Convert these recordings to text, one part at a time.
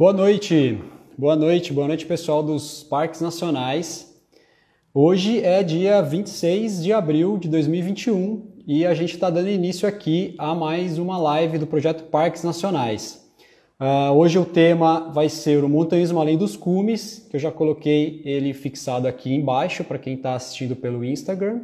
Boa noite, boa noite, boa noite pessoal dos Parques Nacionais. Hoje é dia 26 de abril de 2021 e a gente está dando início aqui a mais uma live do projeto Parques Nacionais. Uh, hoje o tema vai ser o montanhismo além dos cumes, que eu já coloquei ele fixado aqui embaixo para quem está assistindo pelo Instagram.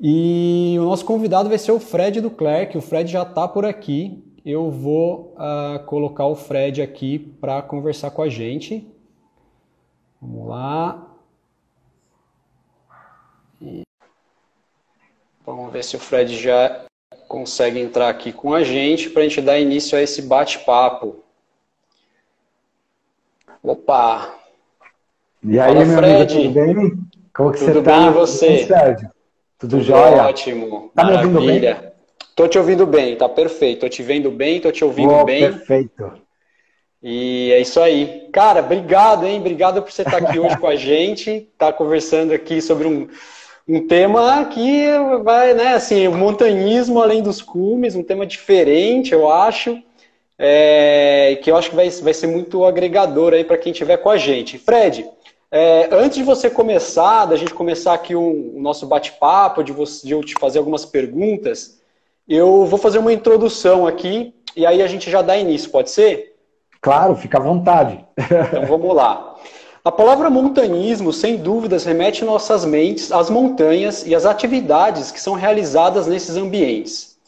E o nosso convidado vai ser o Fred Duclerc. O Fred já está por aqui eu vou uh, colocar o Fred aqui para conversar com a gente. Vamos lá. E... Vamos ver se o Fred já consegue entrar aqui com a gente para a gente dar início a esse bate-papo. Opa! E aí, Fala, meu Fred. amigo, tudo bem? Como que tudo você tá? Tudo bem, e você? Tudo, tudo jóia? Ótimo, tá maravilha. me ouvindo bem? Tô te ouvindo bem, tá perfeito. Tô te vendo bem, tô te ouvindo oh, bem. Perfeito. E é isso aí. Cara, obrigado, hein? Obrigado por você estar aqui hoje com a gente, tá conversando aqui sobre um, um tema que vai, né, assim, o montanhismo além dos cumes, um tema diferente, eu acho, é, que eu acho que vai, vai ser muito agregador aí para quem estiver com a gente. Fred, é, antes de você começar, da gente começar aqui o, o nosso bate-papo, de, de eu te fazer algumas perguntas, eu vou fazer uma introdução aqui e aí a gente já dá início, pode ser? Claro, fica à vontade. Então vamos lá. A palavra montanismo, sem dúvidas, remete nossas mentes às montanhas e às atividades que são realizadas nesses ambientes.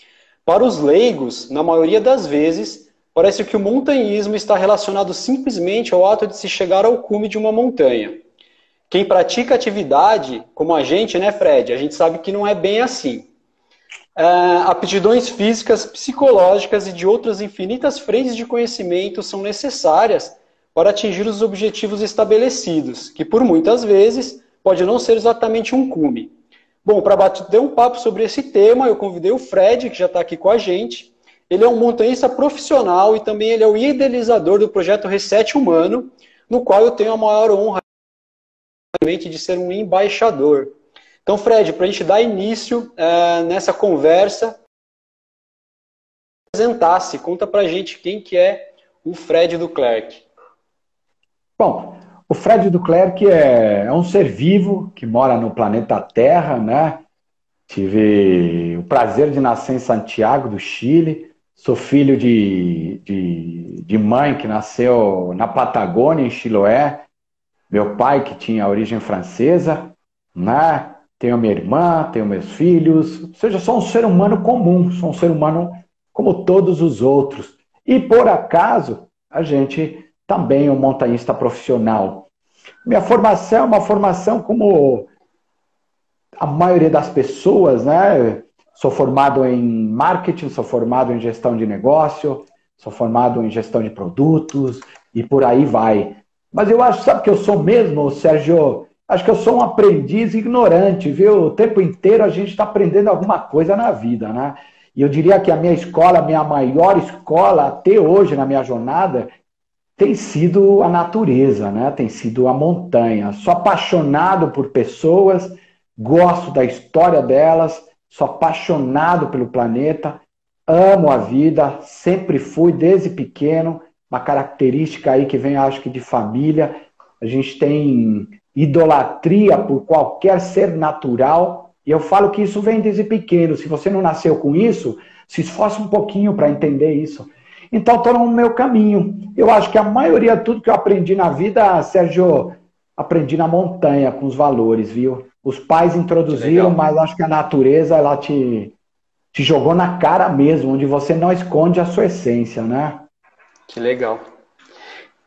Para os leigos, na maioria das vezes, parece que o montanhismo está relacionado simplesmente ao ato de se chegar ao cume de uma montanha. Quem pratica atividade, como a gente, né, Fred? A gente sabe que não é bem assim. Uh, aptidões físicas, psicológicas e de outras infinitas frentes de conhecimento são necessárias para atingir os objetivos estabelecidos, que por muitas vezes pode não ser exatamente um cume. Bom, para bater um papo sobre esse tema, eu convidei o Fred, que já está aqui com a gente. Ele é um montanhista profissional e também ele é o idealizador do projeto Reset Humano, no qual eu tenho a maior honra de ser um embaixador. Então, Fred, para a gente dar início uh, nessa conversa, apresentasse, conta para a gente quem que é o Fred do Clerc. Bom, o Fred do Clerc é, é um ser vivo que mora no planeta Terra, né? Tive o prazer de nascer em Santiago do Chile. Sou filho de, de, de, mãe que nasceu na Patagônia, em Chiloé. Meu pai, que tinha origem francesa, né? Tenho minha irmã, tenho meus filhos, ou seja, sou um ser humano comum, sou um ser humano como todos os outros. E por acaso, a gente também é um montanhista profissional. Minha formação é uma formação como a maioria das pessoas, né? Sou formado em marketing, sou formado em gestão de negócio, sou formado em gestão de produtos e por aí vai. Mas eu acho, sabe que eu sou mesmo, Sérgio? Acho que eu sou um aprendiz ignorante, viu? O tempo inteiro a gente está aprendendo alguma coisa na vida, né? E eu diria que a minha escola, a minha maior escola até hoje na minha jornada, tem sido a natureza, né? Tem sido a montanha. Sou apaixonado por pessoas, gosto da história delas, sou apaixonado pelo planeta, amo a vida, sempre fui desde pequeno, uma característica aí que vem, acho que, de família. A gente tem idolatria por qualquer ser natural. E eu falo que isso vem desde pequeno. Se você não nasceu com isso, se esforce um pouquinho para entender isso. Então, estou no meu caminho. Eu acho que a maioria de tudo que eu aprendi na vida, Sérgio, aprendi na montanha com os valores, viu? Os pais introduziram, mas acho que a natureza ela te, te jogou na cara mesmo, onde você não esconde a sua essência, né? Que legal.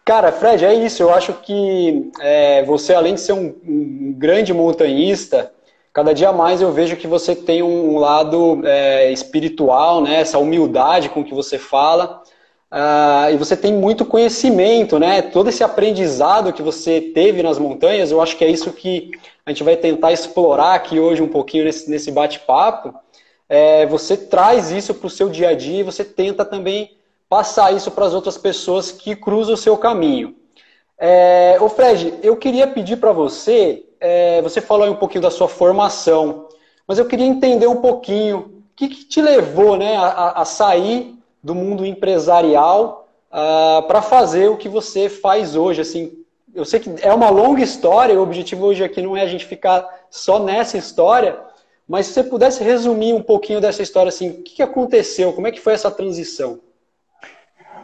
Cara, Fred, é isso. Eu acho que é, você, além de ser um, um, grande montanhista, cada dia mais eu vejo que você tem um lado é, espiritual, né? Essa humildade com que você fala. Uh, e você tem muito conhecimento, né? Todo esse aprendizado que você teve nas montanhas, eu acho que é isso que a gente vai tentar explorar aqui hoje um pouquinho nesse, nesse bate-papo. É, você traz isso para o seu dia a dia e você tenta também passar isso para as outras pessoas que cruzam o seu caminho. É, ô Fred, eu queria pedir para você, é, você falou um pouquinho da sua formação, mas eu queria entender um pouquinho o que, que te levou né, a, a, sair do mundo empresarial uh, para fazer o que você faz hoje? Assim, eu sei que é uma longa história, o objetivo hoje aqui não é a gente ficar só nessa história, mas se você pudesse resumir um pouquinho dessa história, assim, o que aconteceu, como é que foi essa transição?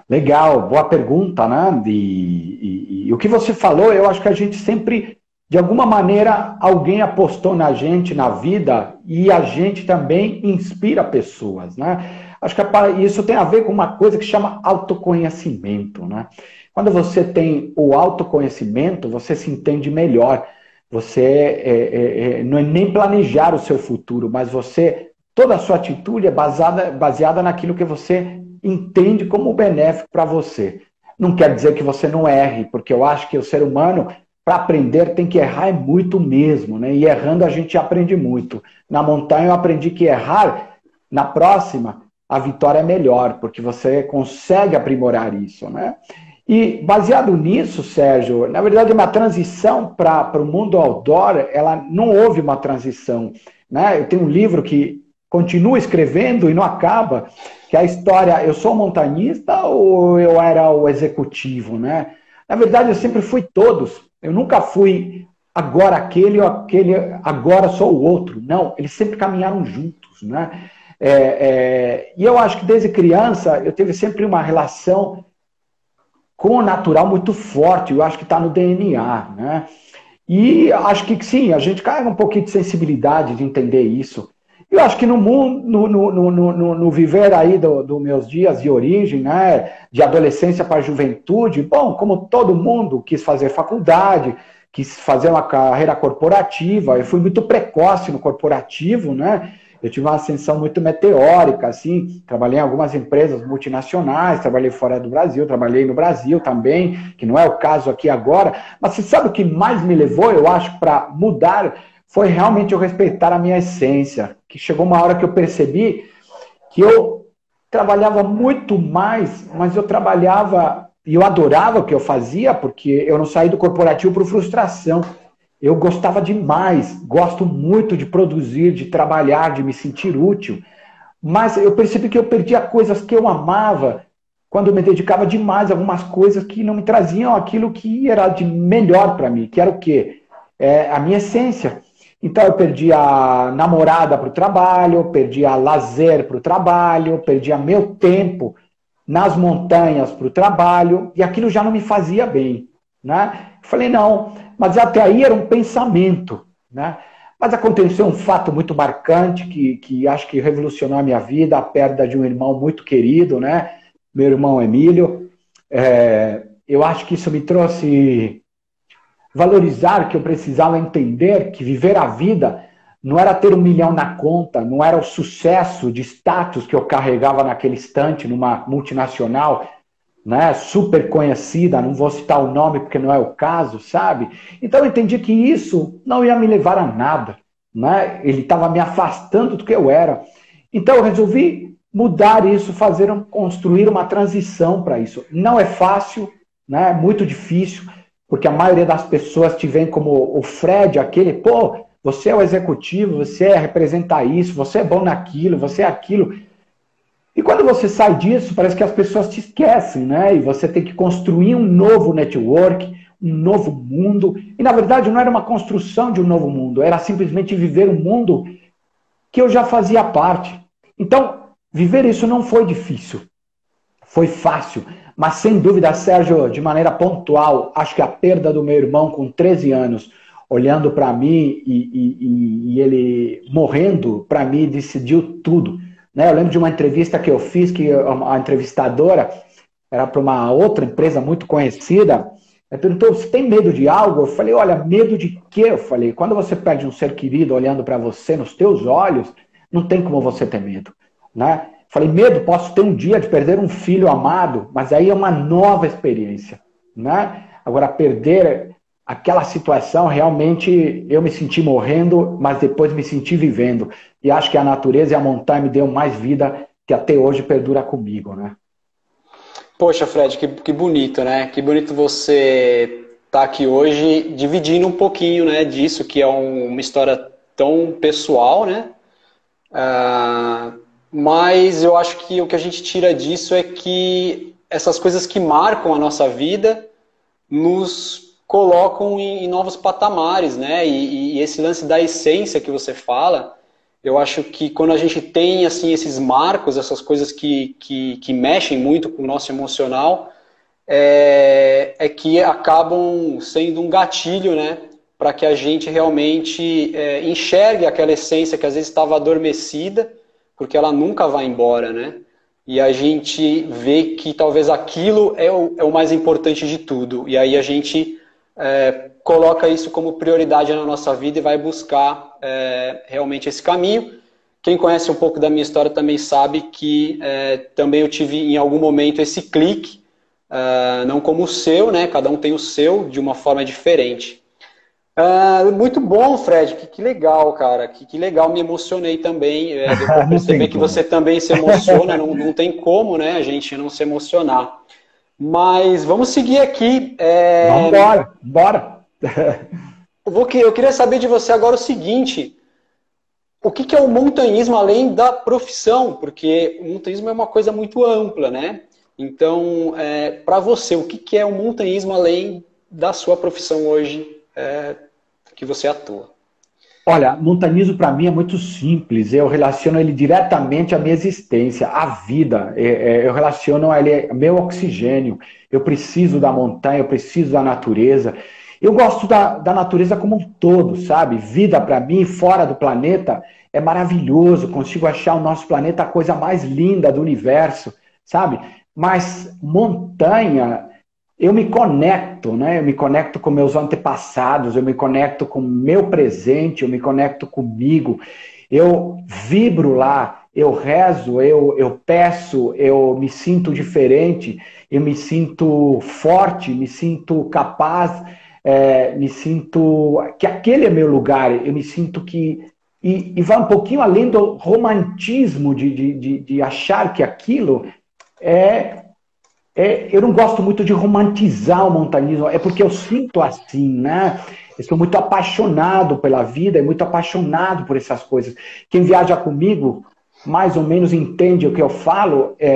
Legal, boa pergunta, né? E, e, e, o que você falou, eu acho que a gente sempre, de alguma maneira, alguém apostou na gente, na vida, e a gente também inspira pessoas, né? Acho que isso tem a ver com uma coisa que chama autoconhecimento, né? Quando você tem o autoconhecimento, você se entende melhor. Você é, é, é, não é nem planejar o seu futuro, mas você toda a sua atitude é baseada, baseada naquilo que você entende como benéfico para você. Não quer dizer que você não erre, porque eu acho que o ser humano, para aprender, tem que errar é muito mesmo, né? E errando a gente aprende muito. Na montanha eu aprendi que errar, na próxima, a vitória é melhor, porque você consegue aprimorar isso, né? E baseado nisso, Sérgio, na verdade, uma transição para o mundo outdoor, ela não houve uma transição. Né? Eu tenho um livro que continua escrevendo e não acaba, que é a história, eu sou montanhista ou eu era o executivo, né? Na verdade, eu sempre fui todos. Eu nunca fui agora aquele ou aquele, agora sou o outro. Não, eles sempre caminharam juntos, né? É, é, e eu acho que desde criança eu tive sempre uma relação com o natural muito forte. Eu acho que está no DNA, né? E acho que sim, a gente carrega um pouquinho de sensibilidade de entender isso. Eu acho que no mundo, no, no, no, no viver aí dos do meus dias de origem, né, de adolescência para juventude, bom, como todo mundo quis fazer faculdade, quis fazer uma carreira corporativa, eu fui muito precoce no corporativo, né? Eu tive uma ascensão muito meteórica, assim, trabalhei em algumas empresas multinacionais, trabalhei fora do Brasil, trabalhei no Brasil também, que não é o caso aqui agora, mas você sabe o que mais me levou, eu acho, para mudar foi realmente eu respeitar a minha essência. Que chegou uma hora que eu percebi que eu trabalhava muito mais, mas eu trabalhava e eu adorava o que eu fazia, porque eu não saí do corporativo por frustração. Eu gostava demais, gosto muito de produzir, de trabalhar, de me sentir útil. Mas eu percebi que eu perdia coisas que eu amava quando eu me dedicava demais a algumas coisas que não me traziam aquilo que era de melhor para mim, que era o quê? É, a minha essência. Então eu perdi a namorada para o trabalho, perdi a lazer para o trabalho, perdi a meu tempo nas montanhas para o trabalho, e aquilo já não me fazia bem. Né? Falei, não, mas até aí era um pensamento. Né? Mas aconteceu um fato muito marcante que, que acho que revolucionou a minha vida, a perda de um irmão muito querido, né? meu irmão Emílio. É, eu acho que isso me trouxe valorizar que eu precisava entender que viver a vida não era ter um milhão na conta, não era o sucesso de status que eu carregava naquele instante numa multinacional, né, super conhecida, não vou citar o nome porque não é o caso, sabe? Então eu entendi que isso não ia me levar a nada, né? Ele estava me afastando do que eu era. Então eu resolvi mudar isso, fazer um, construir uma transição para isso. Não é fácil, né? É muito difícil porque a maioria das pessoas te vê como o Fred, aquele, pô, você é o executivo, você é representar isso, você é bom naquilo, você é aquilo. E quando você sai disso, parece que as pessoas te esquecem, né? E você tem que construir um novo network, um novo mundo. E na verdade não era uma construção de um novo mundo, era simplesmente viver um mundo que eu já fazia parte. Então, viver isso não foi difícil, foi fácil. Mas sem dúvida, Sérgio, de maneira pontual, acho que a perda do meu irmão com 13 anos, olhando para mim e, e, e, ele morrendo, para mim decidiu tudo. Né? Eu lembro de uma entrevista que eu fiz, que a entrevistadora era para uma outra empresa muito conhecida. Ela perguntou: você tem medo de algo? Eu falei: olha, medo de quê? Eu falei: quando você perde um ser querido olhando para você nos teus olhos, não tem como você ter medo. Né? Falei, medo, posso ter um dia de perder um filho amado, mas aí é uma nova experiência, né? Agora, perder aquela situação, realmente eu me senti morrendo, mas depois me senti vivendo. E acho que a natureza e a montanha me deu mais vida que até hoje perdura comigo, né? Poxa, Fred, que, que bonito, né? Que bonito você estar tá aqui hoje dividindo um pouquinho né, disso, que é um, uma história tão pessoal, né? Uh, mas eu acho que o que a gente tira disso é que essas coisas que marcam a nossa vida nos colocam em, em novos patamares, né? E, e, esse lance da essência que você fala, eu acho que quando a gente tem assim esses marcos, essas coisas que, que, que mexem muito com o nosso emocional, é, é que acabam sendo um gatilho, né? Para que a gente realmente é, enxergue aquela essência que às vezes estava adormecida, porque ela nunca vai embora, né? E a gente vê que talvez aquilo é o, é o mais importante de tudo. E aí a gente é, coloca isso como prioridade na nossa vida e vai buscar é, realmente esse caminho. Quem conhece um pouco da minha história também sabe que é, também eu tive em algum momento esse clique, é, não como o seu, né? Cada um tem o seu de uma forma diferente. Uh, muito bom, Fred. Que, que legal, cara. Que, que, legal. Me emocionei também. É, perceber que você também se emociona. não, não tem como, né? A gente não se emocionar. Mas vamos seguir aqui. É... Vamos embora. Bora. eu queria saber de você agora o seguinte. O que, que é o montanhismo além da profissão? Porque o montanhismo é uma coisa muito ampla, né? Então, é, para você, o que, que é o montanhismo além da sua profissão hoje é, que você atua? Olha, montanismo para mim é muito simples. Eu relaciono ele diretamente à minha existência, à vida. É, é, eu relaciono ele ao meu oxigênio. Eu preciso da montanha, eu preciso da natureza. Eu gosto da, da natureza como um todo, sabe? Vida para mim, fora do planeta, é maravilhoso. Consigo achar o nosso planeta a coisa mais linda do universo, sabe? Mas montanha eu me conecto, né? Eu me conecto com meus antepassados, eu me conecto com meu presente, eu me conecto comigo. Eu vibro lá, eu rezo, eu, eu peço, eu me sinto diferente, eu me sinto forte, me sinto capaz, é, me sinto que aquele é meu lugar, eu me sinto que. E, e vai um pouquinho além do romantismo de, de, de, de achar que aquilo é é, eu não gosto muito de romantizar o montanismo, é porque eu sinto assim, né? Eu sou muito apaixonado pela vida, é muito apaixonado por essas coisas. Quem viaja comigo, mais ou menos entende o que eu falo. É, é,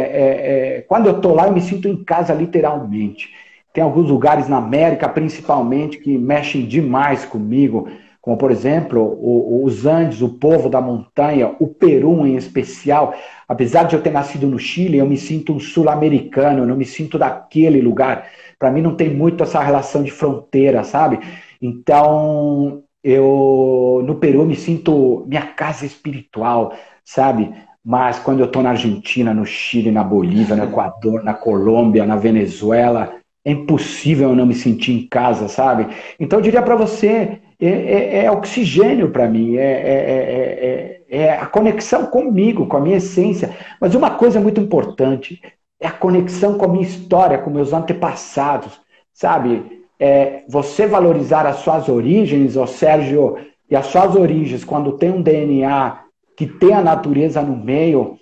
é, quando eu estou lá, eu me sinto em casa, literalmente. Tem alguns lugares na América, principalmente, que mexem demais comigo como por exemplo o, os Andes, o povo da montanha, o Peru em especial. Apesar de eu ter nascido no Chile, eu me sinto um sul-americano, eu não me sinto daquele lugar. Para mim não tem muito essa relação de fronteira, sabe? Então, eu no Peru me sinto minha casa espiritual, sabe? Mas quando eu estou na Argentina, no Chile, na Bolívia, no Equador, na Colômbia, na Venezuela, é impossível eu não me sentir em casa, sabe? Então eu diria para você, é, é, é oxigênio para mim, é, é, é, a conexão comigo, com a minha essência. Mas uma coisa muito importante é a conexão com a minha história, com meus antepassados, sabe? É, você valorizar as suas origens, ó Sérgio, e as suas origens, quando tem um DNA que tem a natureza no meio,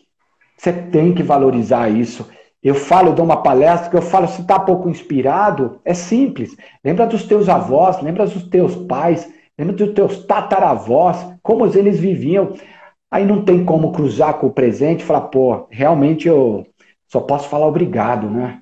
você tem que valorizar isso. Eu falo, eu dou uma palestra que eu falo, se está pouco inspirado, é simples. Lembra dos teus avós, lembra dos teus pais, lembra dos teus tataravós, como eles viviam. Aí não tem como cruzar com o presente e falar, pô, realmente eu só posso falar obrigado, né?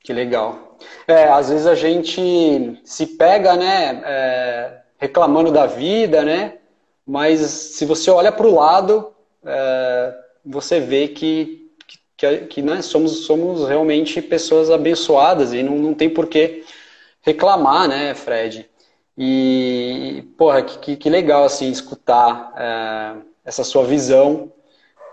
Que legal. É, às vezes a gente se pega, né, é, reclamando da vida, né? Mas se você olha para o lado, é, você vê que que, que né, somos, somos realmente pessoas abençoadas e não, não tem por que reclamar, né, Fred? E, porra, que, que legal, assim, escutar é, essa sua visão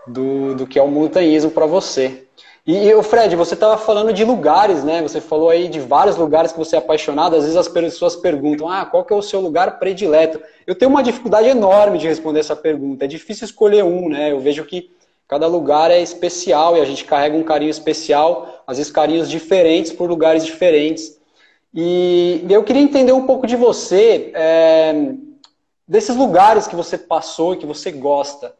do, do que é o montanhismo para você. E, e, Fred, você estava falando de lugares, né? Você falou aí de vários lugares que você é apaixonado. Às vezes as pessoas perguntam, ah, qual que é o seu lugar predileto? Eu tenho uma dificuldade enorme de responder essa pergunta. É difícil escolher um, né? Eu vejo que Cada lugar é especial e a gente carrega um carinho especial, às vezes carinhos diferentes por lugares diferentes. E eu queria entender um pouco de você, é, desses lugares que você passou e que você gosta.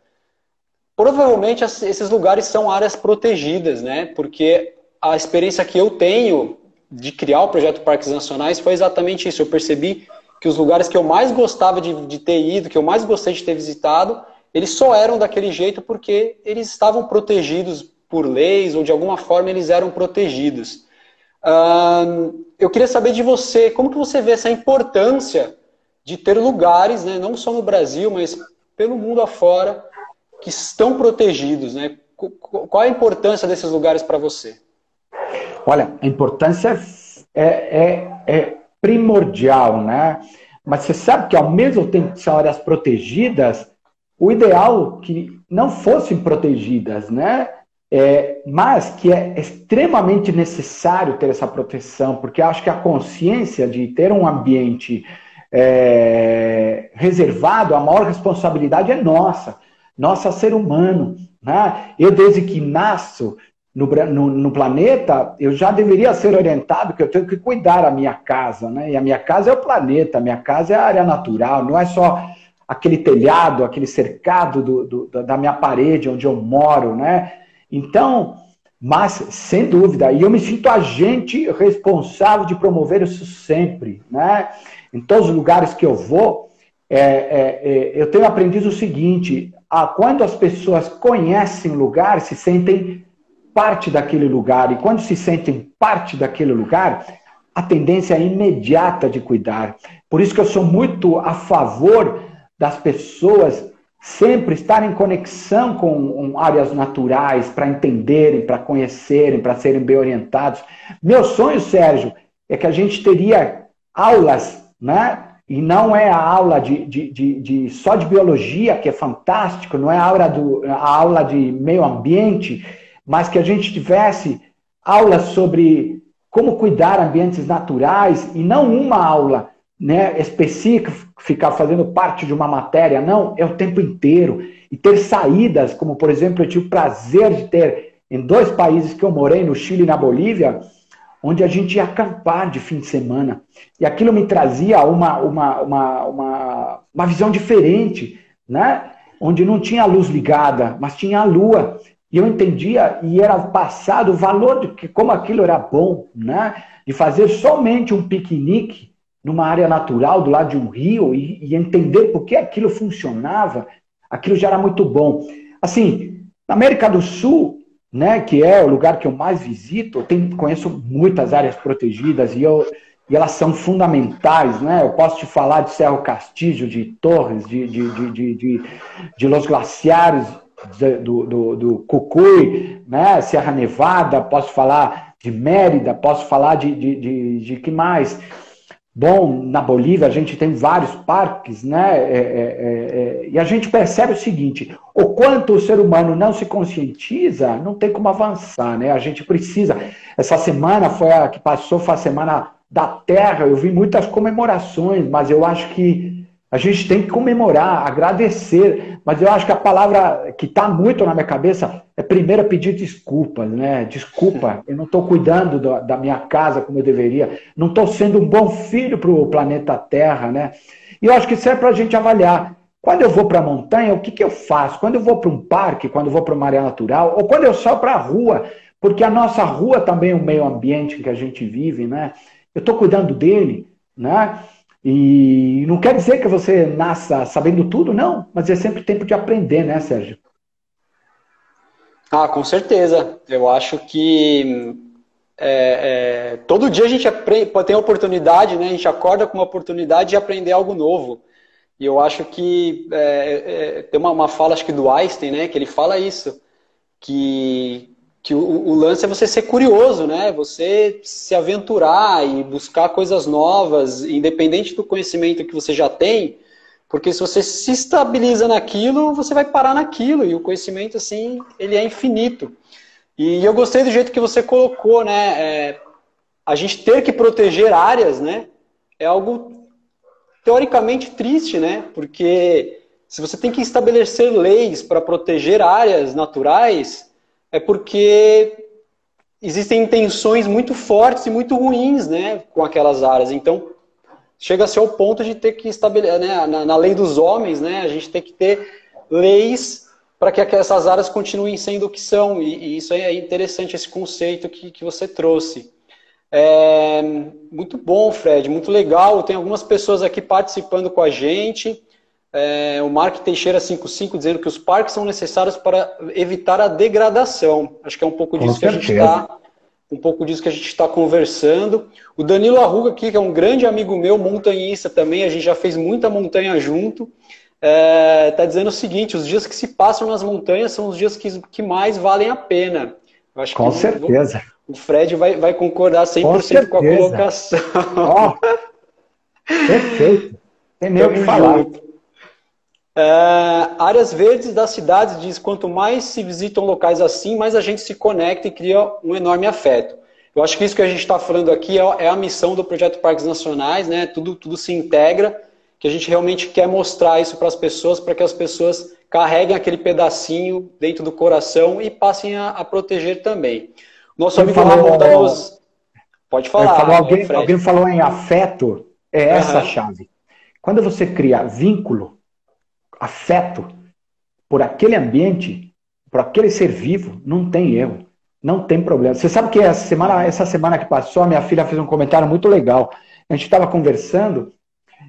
Provavelmente esses lugares são áreas protegidas, né? Porque a experiência que eu tenho de criar o projeto Parques Nacionais foi exatamente isso. Eu percebi que os lugares que eu mais gostava de, de ter ido, que eu mais gostei de ter visitado, eles só eram daquele jeito porque eles estavam protegidos por leis ou de alguma forma eles eram protegidos. Eu queria saber de você, como que você vê essa importância de ter lugares, né, não só no Brasil, mas pelo mundo afora, que estão protegidos, né? Qual a importância desses lugares para você? Olha, a importância é, é, é, primordial, né? Mas você sabe que ao mesmo tempo que são áreas protegidas, o ideal é que não fossem protegidas, né? É, mas que é extremamente necessário ter essa proteção, porque acho que a consciência de ter um ambiente é, reservado, a maior responsabilidade é nossa, nossa ser humano. Né? Eu, desde que nasço no, no, no, planeta, eu já deveria ser orientado que eu tenho que cuidar da minha casa. Né? E a minha casa é o planeta, a minha casa é a área natural, não é só aquele telhado, aquele cercado do, do, da minha parede onde eu moro. Né? Então, mas, sem dúvida, e eu me sinto agente responsável de promover isso sempre. Né? Em todos os lugares que eu vou, é, é, é, eu tenho aprendido o seguinte: ah, quando as pessoas conhecem o lugar, se sentem parte daquele lugar. E quando se sentem parte daquele lugar, a tendência é imediata de cuidar. Por isso que eu sou muito a favor das pessoas sempre estarem em conexão com áreas naturais para entenderem, para conhecerem, para serem bem orientados. Meu sonho, Sérgio, é que a gente teria aulas né? E não é a aula de, de, de, de, só de biologia, que é fantástico, não é a aula, do, a aula de meio ambiente, mas que a gente tivesse aulas sobre como cuidar ambientes naturais e não uma aula né, específica, ficar fazendo parte de uma matéria, não, é o tempo inteiro. E ter saídas, como por exemplo, eu tive o prazer de ter em dois países que eu morei, no Chile e na Bolívia, onde a gente ia acampar de fim de semana. E aquilo me trazia uma, uma, uma, uma, uma visão diferente, né? onde não tinha a luz ligada, mas tinha a lua. E eu entendia e era passado o valor de que como aquilo era bom, né? De fazer somente um piquenique numa área natural do lado de um rio e, e entender por que aquilo funcionava, aquilo já era muito bom. Assim, na América do Sul, né, que é o lugar que eu mais visito, eu tenho, conheço muitas áreas protegidas e, eu, e elas são fundamentais. Né? Eu posso te falar de Cerro Castillo, de Torres, de, de, de, de, de, de Los Glaciares, do, do, do Cucuy, né? Serra Nevada, posso falar de Mérida, posso falar de, de, de, de que mais? Bom, na Bolívia a gente tem vários parques, né? É, é, é, é, e a gente percebe o seguinte: o quanto o ser humano não se conscientiza, não tem como avançar, né? A gente precisa. Essa semana foi a que passou, foi a semana da Terra. Eu vi muitas comemorações, mas eu acho que a gente tem que comemorar, agradecer, mas eu acho que a palavra que está muito na minha cabeça é primeiro pedir desculpas, né? Desculpa, eu não estou cuidando da, da, minha casa como eu deveria, não estou sendo um bom filho para o planeta Terra, né? E eu acho que isso é para a gente avaliar. Quando eu vou para a montanha, o que, que eu faço? Quando eu vou para um parque, quando eu vou para uma área natural, ou quando eu saio para a rua, porque a nossa rua também é um meio ambiente que a gente vive, né? Eu estou cuidando dele, né? E não quer dizer que você nasça sabendo tudo, não, mas é sempre tempo de aprender, né, Sérgio? Ah, com certeza. Eu acho que é, é, todo dia a gente aprende, tem oportunidade, né? A gente acorda com uma oportunidade de aprender algo novo. E eu acho que é, é tem uma, uma, fala, acho que do Einstein, né? Que ele fala isso, que que o, o, lance é você ser curioso, né? Você se aventurar e buscar coisas novas, independente do conhecimento que você já tem, porque se você se estabiliza naquilo, você vai parar naquilo e o conhecimento assim ele é infinito. E eu gostei do jeito que você colocou, né? É, a gente ter que proteger áreas, né? É algo teoricamente triste, né? Porque se você tem que estabelecer leis para proteger áreas naturais, é porque existem intenções muito fortes e muito ruins né, com aquelas áreas. Então, chega-se ao ponto de ter que estabelecer, né, na, na, lei dos homens, né, a gente tem que ter leis para que essas áreas continuem sendo o que são. E, e isso é interessante, esse conceito que, que você trouxe. É, muito bom, Fred, muito legal. Tem algumas pessoas aqui participando com a gente. É, o Mark Teixeira 55 dizendo que os parques são necessários para evitar a degradação. Acho que é um pouco disso que a gente está um pouco disso que a gente está conversando. O Danilo Arruga aqui, que é um grande amigo meu, montanhista também, a gente já fez muita montanha junto, está é, tá dizendo o seguinte: os dias que se passam nas montanhas são os dias que, que mais valem a pena. com certeza. O Fred vai, vai concordar 100% com, com a colocação. Oh, perfeito. Tem nem o que falar. Junto. É, áreas verdes das cidades diz quanto mais se visitam locais assim, mais a gente se conecta e cria um enorme afeto. Eu acho que isso que a gente está falando aqui é, é, a missão do projeto Parques Nacionais, né? Tudo, tudo se integra, que a gente realmente quer mostrar isso para as pessoas, para que as pessoas carreguem aquele pedacinho dentro do coração e passem a, a proteger também. Nosso amigo falou, Ramon está nos. Pode falar. Falou, alguém, alguém, falou em afeto, é essa uhum. a chave. Quando você cria vínculo, afeto por aquele ambiente, por aquele ser vivo, não tem erro. Não tem problema. Você sabe que essa semana, essa semana que passou, minha filha fez um comentário muito legal. A gente estava conversando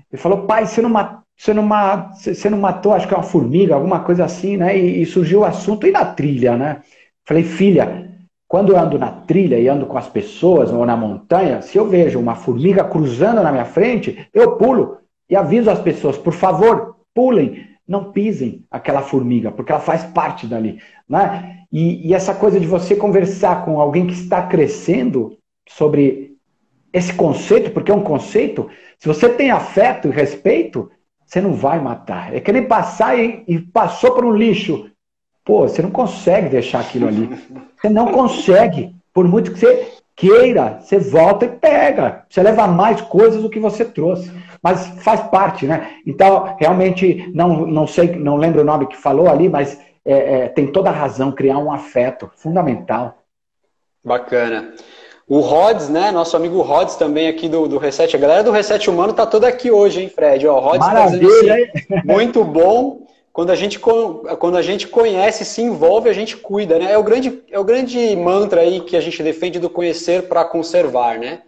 e falou: pai, você não, você, não, você não matou, acho que é uma formiga, alguma coisa assim, né? E, e surgiu o assunto e na trilha, né? Falei, filha, quando eu ando na trilha e ando com as pessoas ou na montanha, se eu vejo uma formiga cruzando na minha frente, eu pulo e aviso as pessoas: por favor, pulem não pisem aquela formiga, porque ela faz parte dali. Né? E, e, essa coisa de você conversar com alguém que está crescendo sobre esse conceito, porque é um conceito, se você tem afeto e respeito, você não vai matar. É que nem passar e, e passou por um lixo. Pô, você não consegue deixar aquilo ali. Você não consegue. Por muito que você queira, você volta e pega. Você leva mais coisas do que você trouxe mas faz parte, né? Então, realmente, não, não sei, não lembro o nome que falou ali, mas é, é, tem toda a razão, criar um afeto fundamental. Bacana. O Rods, né? Nosso amigo Rods também aqui do, do Reset. A galera do Reset Humano tá toda aqui hoje, hein, Fred? Ó, Rods tá dizendo assim, muito bom. Quando a, gente, quando a gente conhece, se envolve, a gente cuida, né? É o grande, é o grande mantra aí que a gente defende do conhecer para conservar, né?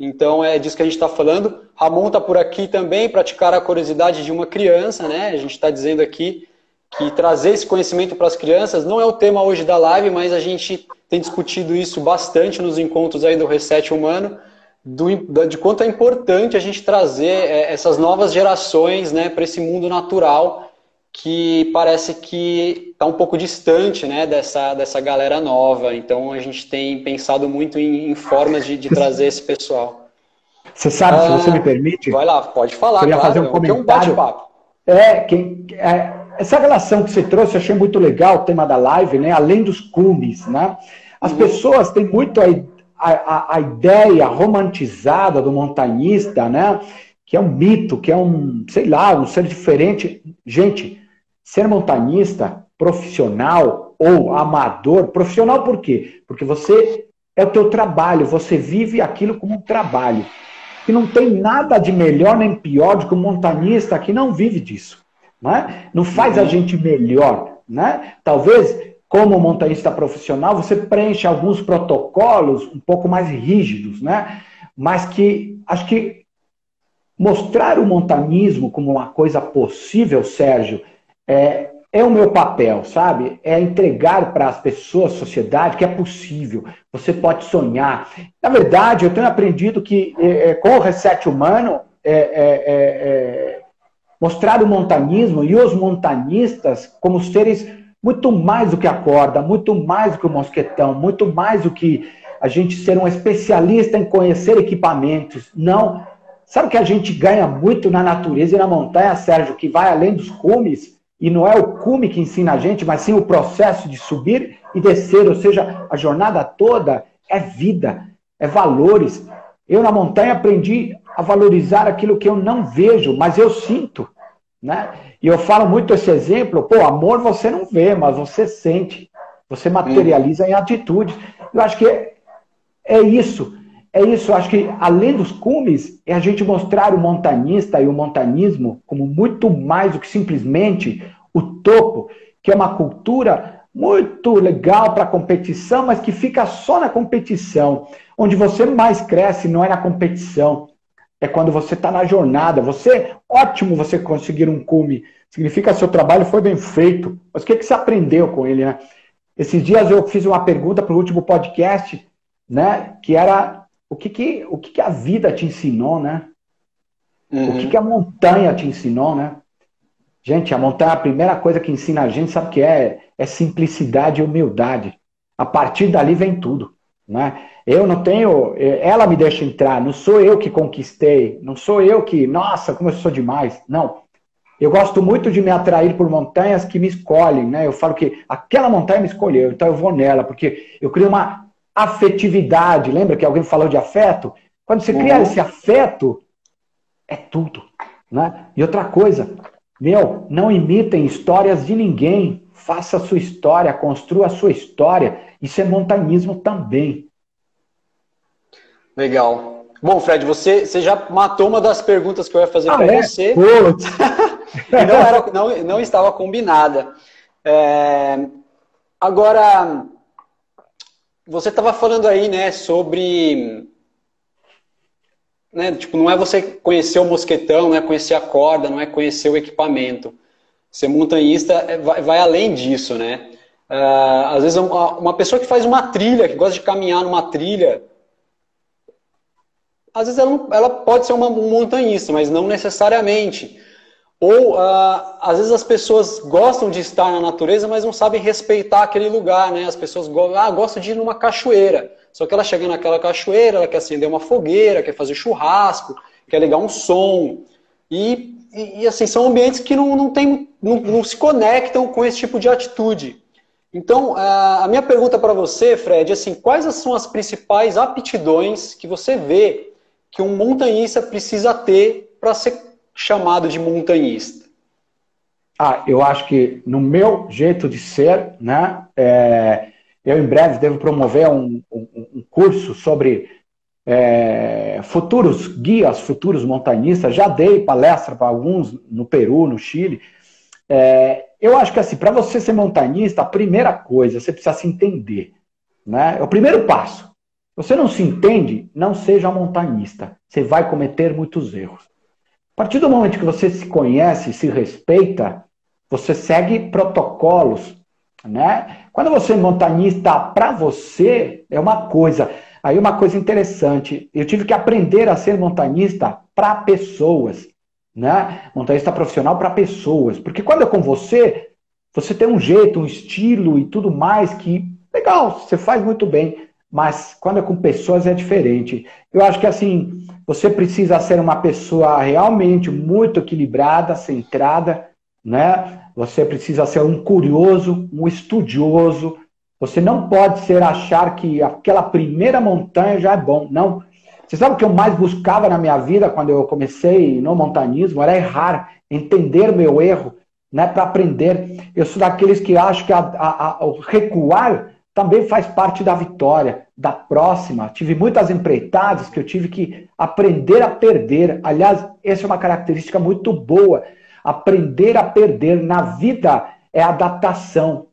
Então é disso que a gente está falando. Ramon está por aqui também, praticar a curiosidade de uma criança, né? A gente está dizendo aqui que trazer esse conhecimento para as crianças não é o tema hoje da live, mas a gente tem discutido isso bastante nos encontros aí do Reset Humano, do, de quanto é importante a gente trazer é, essas novas gerações né, para esse mundo natural que parece que está um pouco distante né, dessa, dessa galera nova. Então a gente tem pensado muito em, em formas de, de, trazer esse pessoal. Você sabe, ah, se você me permite. Vai lá, pode falar. Eu ia claro, fazer um comentário. É, um é, quem, é, essa relação que você trouxe, eu achei muito legal o tema da live, né? Além dos cumes, né? As uhum. pessoas têm muito a, a, a ideia romantizada do montanhista, né? Que é um mito, que é um, sei lá, um ser diferente. Gente, Ser montanhista profissional ou amador, profissional por quê? Porque você é o teu trabalho, você vive aquilo como um trabalho. E não tem nada de melhor nem pior do que um montanhista que não vive disso. Né? Não faz a uhum. gente melhor. Né? Talvez, como montanhista profissional, você preenche alguns protocolos um pouco mais rígidos, né? mas que acho que mostrar o montanismo como uma coisa possível, Sérgio, é, é o meu papel, sabe? É entregar para as pessoas, sociedade, que é possível. Você pode sonhar. Na verdade, eu tenho aprendido que é, é com o reset humano, é, é, é, mostrar o montanismo e os montanistas como seres muito mais do que a corda, muito mais do que o mosquetão, muito mais do que a gente ser um especialista em conhecer equipamentos. Não. Sabe que a gente ganha muito na natureza e na montanha, Sérgio, que vai além dos cumes? E não é o cume que ensina a gente, mas sim o processo de subir e descer, ou seja, a jornada toda é vida, é valores. Eu na montanha aprendi a valorizar aquilo que eu não vejo, mas eu sinto, né? E eu falo muito esse exemplo, pô, amor você não vê, mas você sente. Você materializa hum. em atitudes. Eu acho que é, é isso é isso, acho que além dos cumes, é a gente mostrar o montanista e o montanismo como muito mais do que simplesmente o topo, que é uma cultura muito legal para competição, mas que fica só na competição. Onde você mais cresce não é na competição, É quando você está na jornada. Você, ótimo você conseguir um cume. Significa que seu trabalho foi bem feito. Mas o que, que você aprendeu com ele, né? Esses dias eu fiz uma pergunta para o último podcast, né? Que era o que, que, o que, que a vida te ensinou, né? Uhum. O que, que a montanha te ensinou, né? Gente, a montanha, a primeira coisa que ensina a gente, sabe o que é? É simplicidade e humildade. A partir dali vem tudo. Né? Eu não tenho. Ela me deixa entrar, não sou eu que conquistei, não sou eu que, nossa, como eu sou demais. Não. Eu gosto muito de me atrair por montanhas que me escolhem, né? Eu falo que aquela montanha me escolheu, então eu vou nela, porque eu crio uma afetividade. Lembra que alguém falou de afeto? Quando você cria uhum. esse afeto, é tudo. Né? E outra coisa, meu, não imitem histórias de ninguém. Faça a sua história, construa a sua história. Isso é montanismo também. Legal. Bom, Fred, você, você já matou uma das perguntas que eu ia fazer ah, para é? você. não, era, não, não estava combinada. É... Agora, você estava falando aí, né, sobre né, tipo, não é você conhecer o mosquetão, não é conhecer a corda, não é conhecer o equipamento. Ser montanhista é, vai, vai além disso, né? Uh, às vezes uma, pessoa que faz uma trilha, que gosta de caminhar numa trilha, às vezes ela, ela pode ser uma, um montanhista, mas não necessariamente. Ou uh, às vezes as pessoas gostam de estar na natureza, mas não sabem respeitar aquele lugar, né? As pessoas ah, gostam de ir numa cachoeira. Só que ela chega naquela cachoeira, ela quer acender uma fogueira, quer fazer churrasco, quer ligar um som. E, e, e assim, são ambientes que não, não, tem, não, não se conectam com esse tipo de atitude. Então, a minha pergunta para você, Fred, é assim, quais são as principais aptidões que você vê que um montanhista precisa ter para ser chamado de montanhista? Ah, eu acho que no meu jeito de ser, né, é, eu, em breve, devo promover um, um, um curso sobre é, futuros guias, futuros montanhistas. Já dei palestra para alguns no Peru, no Chile. É, eu acho que, assim, para você ser montanhista, a primeira coisa, você precisa se entender. Né? É o primeiro passo. Você não se entende, não seja montanhista. Você vai cometer muitos erros. A partir do momento que você se conhece, se respeita, você segue protocolos né? Quando você é montanhista para você, é uma coisa. Aí uma coisa interessante, eu tive que aprender a ser montanhista para pessoas, né? Montanhista profissional para pessoas, porque quando é com você, você tem um jeito, um estilo e tudo mais que legal, você faz muito bem, mas quando é com pessoas é diferente. Eu acho que assim, você precisa ser uma pessoa realmente muito equilibrada, centrada, né? Você precisa ser um curioso, um estudioso. Você não pode ser achar que aquela primeira montanha já é bom. Não. Você sabe o que eu mais buscava na minha vida quando eu comecei no montanismo? Era errar, entender meu erro, né, para aprender. Eu sou daqueles que acham que a, a, a, o recuar também faz parte da vitória, da próxima. Tive muitas empreitadas que eu tive que aprender a perder. Aliás, essa é uma característica muito boa Aprender a perder na vida é adaptação.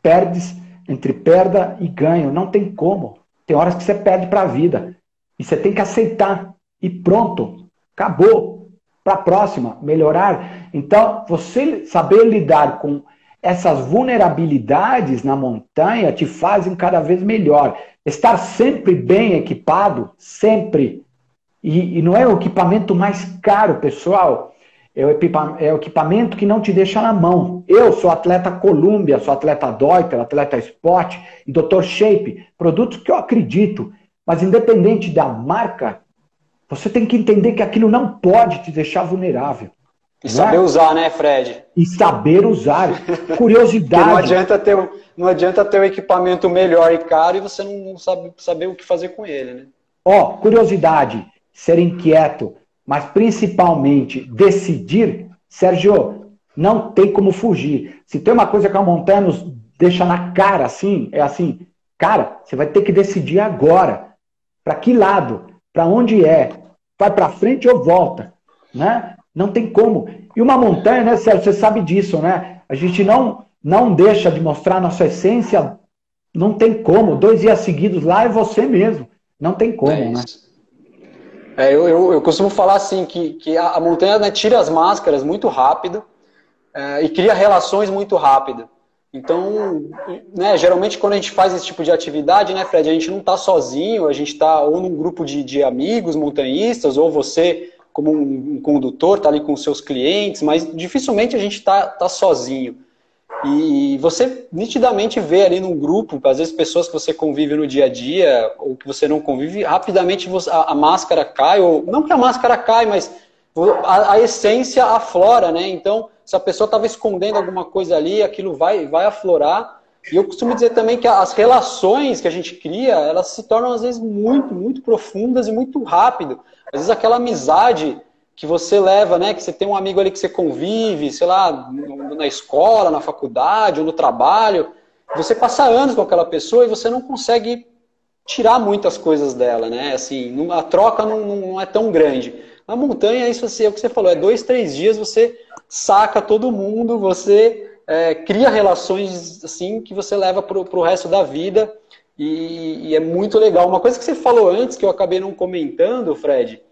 Perdes entre perda e ganho. Não tem como. Tem horas que você perde para a vida. E você tem que aceitar. E pronto. Acabou. Para a próxima. Melhorar. Então, você saber lidar com essas vulnerabilidades na montanha te fazem cada vez melhor. Estar sempre bem equipado, sempre. E, e não é o equipamento mais caro, pessoal é o, é equipamento que não te deixa na mão. Eu sou atleta Columbia, sou atleta Deuter, atleta Sport e Dr. Shape, produtos que eu acredito, mas independente da marca, você tem que entender que aquilo não pode te deixar vulnerável. E saber é? usar, né, Fred? E saber usar. Curiosidade. não, adianta ter, não adianta ter um equipamento melhor e caro e você não sabe saber o que fazer com ele, né? Ó, curiosidade, ser inquieto, mas principalmente decidir, Sérgio, não tem como fugir. Se tem uma coisa que a montanha nos deixa na cara assim, é assim, cara, você vai ter que decidir agora. Para que lado? Para onde é? Vai para frente ou volta? Né? Não tem como. E uma montanha, né, Sérgio, você sabe disso, né? A gente não não deixa de mostrar nossa essência, não tem como. Dois dias seguidos lá é você mesmo. Não tem como, é né? É, eu, eu, eu, costumo falar assim que, que a, montanha né, tira as máscaras muito rápido é, e cria relações muito rápido. Então, né, geralmente quando a gente faz esse tipo de atividade, né, Fred, a gente não está sozinho, a gente está ou num grupo de, de amigos montanhistas, ou você como um, um condutor está ali com seus clientes, mas dificilmente a gente está tá sozinho. E você nitidamente vê ali num grupo, às vezes pessoas que você convive no dia a dia, ou que você não convive, rapidamente a, a, máscara cai, ou não que a máscara cai, mas a, a essência aflora, né? Então, se a pessoa estava escondendo alguma coisa ali, aquilo vai, vai aflorar. E eu costumo dizer também que as relações que a gente cria, elas se tornam às vezes muito, muito profundas e muito rápido. Às vezes aquela amizade que você leva, né? Que você tem um amigo ali que você convive, sei lá, na escola, na faculdade ou no trabalho. Você passa anos com aquela pessoa e você não consegue tirar muitas coisas dela, né? Assim, a troca não, não é tão grande. Na montanha, isso assim, é o que você falou, é dois, três dias, você saca todo mundo, você é, cria relações assim que você leva para o resto da vida e, e é muito legal. Uma coisa que você falou antes, que eu acabei não comentando, Fred,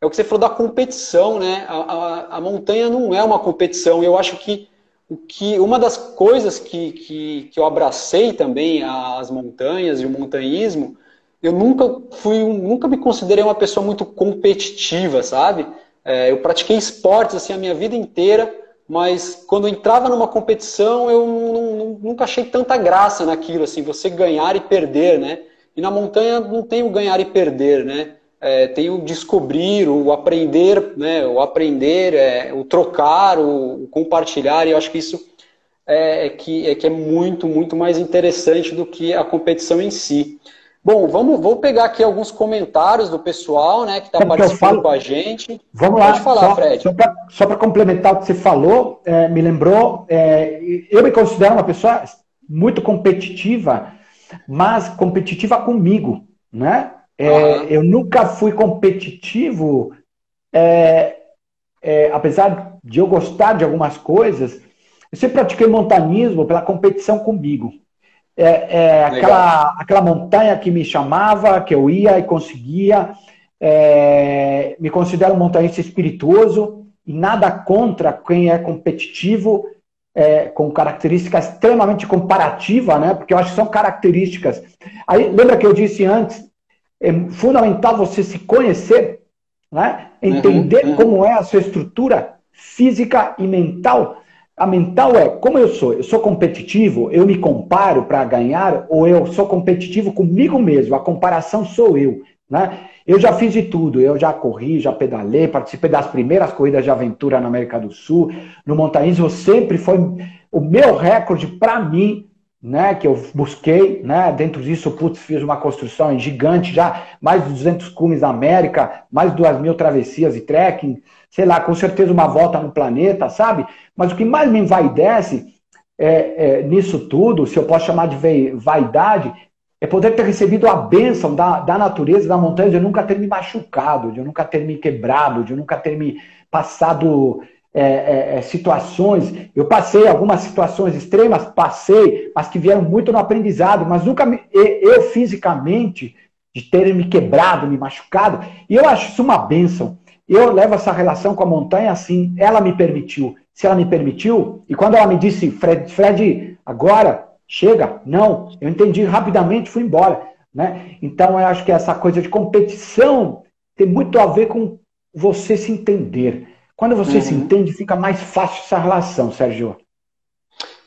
é o que você falou da competição, né? A, a, a montanha não é uma competição. Eu acho que, que uma das coisas que, que, que eu abracei também as montanhas e o montanhismo, eu nunca fui, nunca me considerei uma pessoa muito competitiva, sabe? É, eu pratiquei esportes assim a minha vida inteira, mas quando entrava numa competição eu não, não, nunca achei tanta graça naquilo, assim, você ganhar e perder, né? E na montanha não tem o ganhar e perder, né? é, tem o descobrir, o aprender, né, o aprender, é, o trocar, o, o, compartilhar, e eu acho que isso é, é, que, é que é muito, muito mais interessante do que a competição em si. Bom, vamos, vou pegar aqui alguns comentários do pessoal né, que está participando falo... com a gente. Vamos Pode lá, falar, só, Fred. Só para complementar o que você falou, é, me lembrou, é, eu me considero uma pessoa muito competitiva, mas competitiva comigo, né? Uhum. Eu nunca fui competitivo, é, é, apesar de eu gostar de algumas coisas, eu sempre pratiquei montanismo pela competição comigo. É, é aquela, aquela montanha que me chamava, que eu ia e conseguia. É, me considero um montanhista espirituoso e nada contra quem é competitivo, é, com características extremamente comparativas, né? Porque eu acho que são características. Aí, lembra que eu disse antes é fundamental você se conhecer, né? entender uhum, uhum. como é a sua estrutura física e mental. A mental é como eu sou. Eu sou competitivo, eu me comparo para ganhar, ou eu sou competitivo comigo mesmo. A comparação sou eu. Né? Eu já fiz de tudo. Eu já corri, já pedalei, participei das primeiras corridas de aventura na América do Sul. No montanhismo sempre foi o meu recorde para mim né, que eu busquei, né, dentro disso, putz, fiz uma construção gigante já, mais de 200 cumes da América, mais de 2 mil travessias e trekking, sei lá, com certeza uma volta no planeta, sabe? Mas o que mais me envaidece é, é, nisso tudo, se eu posso chamar de vaidade, é poder ter recebido a bênção da, da natureza, da montanha, de eu nunca ter me machucado, de eu nunca ter me quebrado, de eu nunca ter me passado é, é, é, situações. Eu passei algumas situações extremas, passei, mas que vieram muito no aprendizado, mas nunca me, eu fisicamente, de ter me quebrado, me machucado, e eu acho isso uma bênção. Eu levo essa relação com a montanha assim, ela me permitiu. Se ela me permitiu, e quando ela me disse, Fred, Fred agora, chega, não, eu entendi rapidamente, fui embora. Né? Então eu acho que essa coisa de competição tem muito a ver com você se entender. Quando você uhum. se entende, fica mais fácil essa relação, Sérgio.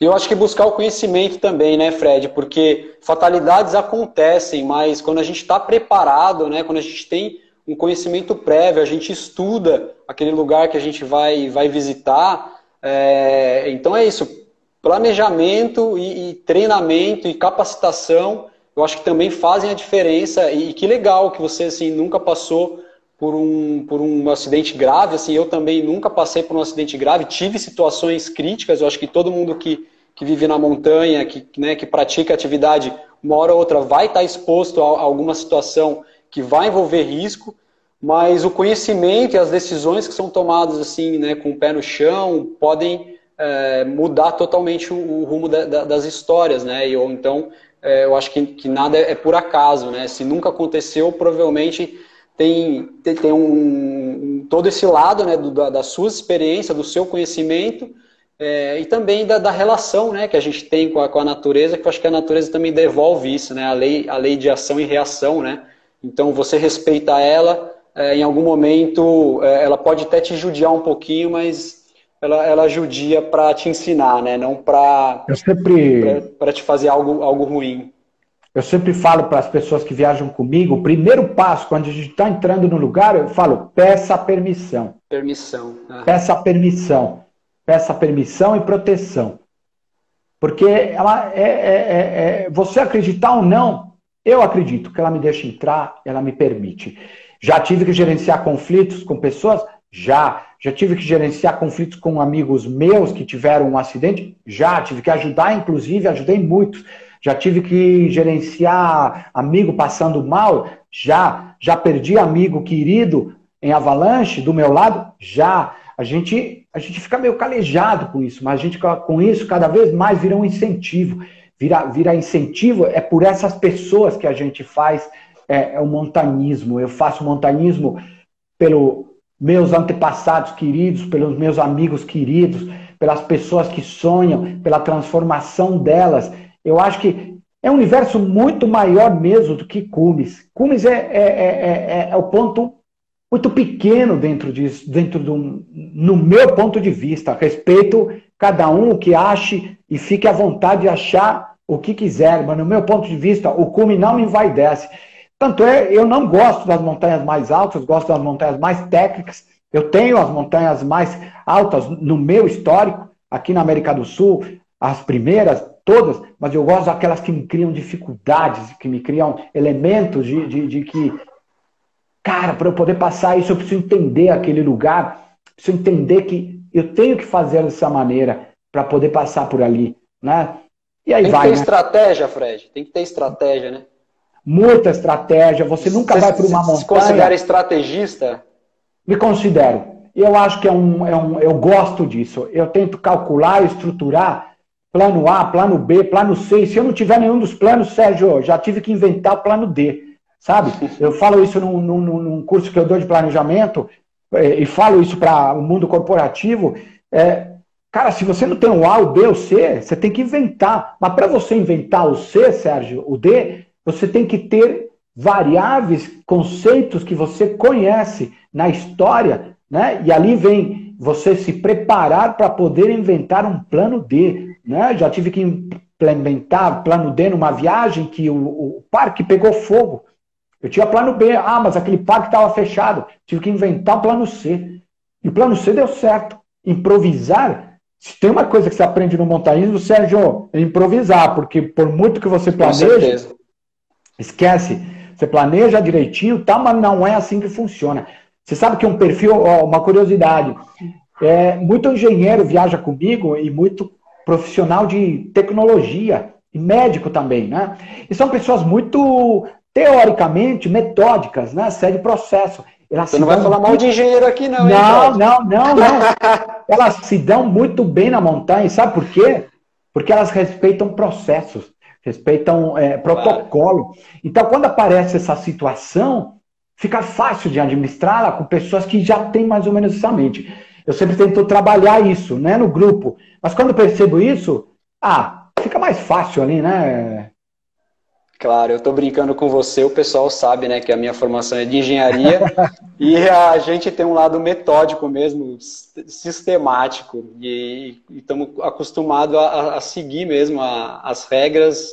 Eu acho que buscar o conhecimento também, né, Fred? Porque fatalidades acontecem, mas quando a gente está preparado, né, quando a gente tem um conhecimento prévio, a gente estuda aquele lugar que a gente vai, vai visitar. É, então é isso. Planejamento e, e, treinamento e capacitação, eu acho que também fazem a diferença. E, que legal que você assim nunca passou por um, por um acidente grave. Assim, eu também nunca passei por um acidente grave, tive situações críticas. Eu acho que todo mundo que, que vive na montanha, que, né, que pratica atividade, uma hora ou outra vai estar exposto a, a alguma situação que vai envolver risco. Mas o conhecimento e as decisões que são tomadas assim, né, com o pé no chão, podem é, mudar totalmente o, o rumo da, da, das histórias, né? E, ou então, é, eu acho que, que nada é por acaso, né? Se nunca aconteceu, provavelmente tem, tem, tem um, todo esse lado né, do, da, da sua experiência, do seu conhecimento, é, e também da, da, relação né, que a gente tem com a, com a, natureza, que eu acho que a natureza também devolve isso, né, a, lei, a lei de ação e reação. Né? Então, você respeita ela, é, em algum momento é, ela pode até te judiar um pouquinho, mas ela, ela judia para te ensinar, né? não para sempre... te fazer algo, algo ruim. Eu sempre falo para as pessoas que viajam comigo, o primeiro passo, quando a gente está entrando no lugar, eu falo, peça permissão. Permissão. Ah. Peça permissão. Peça permissão e proteção. Porque ela é, é, é, é, você acreditar ou não, eu acredito que ela me deixa entrar, ela me permite. Já tive que gerenciar conflitos com pessoas? Já. Já tive que gerenciar conflitos com amigos meus que tiveram um acidente? Já. Tive que ajudar, inclusive, ajudei muitos já tive que gerenciar amigo passando mal? Já. Já perdi amigo querido em avalanche do meu lado? Já. A gente, a gente fica meio calejado com isso, mas a gente com isso cada vez mais vira um incentivo. Vira, vira incentivo, é por essas pessoas que a gente faz é, é o montanismo. Eu faço montanismo pelos meus antepassados queridos, pelos meus amigos queridos, pelas pessoas que sonham, pela transformação delas eu acho que é um universo muito maior mesmo do que Cumes. Cumes é, é, é, é, o ponto muito pequeno dentro disso, dentro do, no meu ponto de vista. Respeito cada um que ache e fique à vontade de achar o que quiser, mas no meu ponto de vista, o cume não envaidece. Tanto é, eu não gosto das montanhas mais altas, gosto das montanhas mais técnicas. Eu tenho as montanhas mais altas no meu histórico, aqui na América do Sul, as primeiras, todas, mas eu gosto daquelas que me criam dificuldades, que me criam elementos de, de, de que, cara, para eu poder passar isso, eu preciso entender aquele lugar, preciso entender que eu tenho que fazer dessa maneira para poder passar por ali, né? E aí Tem vai, que ter né? estratégia, Fred. Tem que ter estratégia, né? Muita estratégia. Você nunca vai para uma montanha. Se considera estrategista? Me considero. Eu acho que é um, é um. Eu gosto disso. Eu tento calcular, estruturar plano A, plano B, plano C. E se eu não tiver nenhum dos planos, Sérgio, já tive que inventar o plano D, sabe? Eu falo isso num, num, num curso que eu dou de planejamento é, e falo isso para o mundo corporativo. É, cara, se você não tem o A, o B, o C, você tem que inventar. Mas para você inventar o C, Sérgio, o D, você tem que ter variáveis, conceitos que você conhece na história, né? E ali vem você se preparar para poder inventar um plano D. Né? Já tive que implementar plano D numa viagem que o, o parque pegou fogo. Eu tinha plano B, ah, mas aquele parque estava fechado. Tive que inventar o plano C. E o plano C deu certo. Improvisar, se tem uma coisa que você aprende no montanismo, Sérgio, é improvisar, porque por muito que você planeje, esquece. Você planeja direitinho, tá, mas não é assim que funciona. Você sabe que um perfil, ó, uma curiosidade, é, muito engenheiro viaja comigo e muito profissional de tecnologia e médico também, né? E são pessoas muito teoricamente metódicas, né? Segue processo. Elas Você não vai falar mal de engenheiro aqui, não, Não, hein, não, não, não. elas se dão muito bem na montanha, sabe por quê? Porque elas respeitam processos, respeitam é, protocolo. Então, quando aparece essa situação, fica fácil de administrá-la com pessoas que já têm mais ou menos essa mente. Eu sempre tento trabalhar isso, né, no grupo. Mas quando percebo isso, ah, fica mais fácil ali, né? Claro, eu estou brincando com você, o pessoal sabe, né, que a minha formação é de engenharia e a gente tem um lado metódico mesmo, sistemático e estamos acostumados a, a, seguir mesmo a, as regras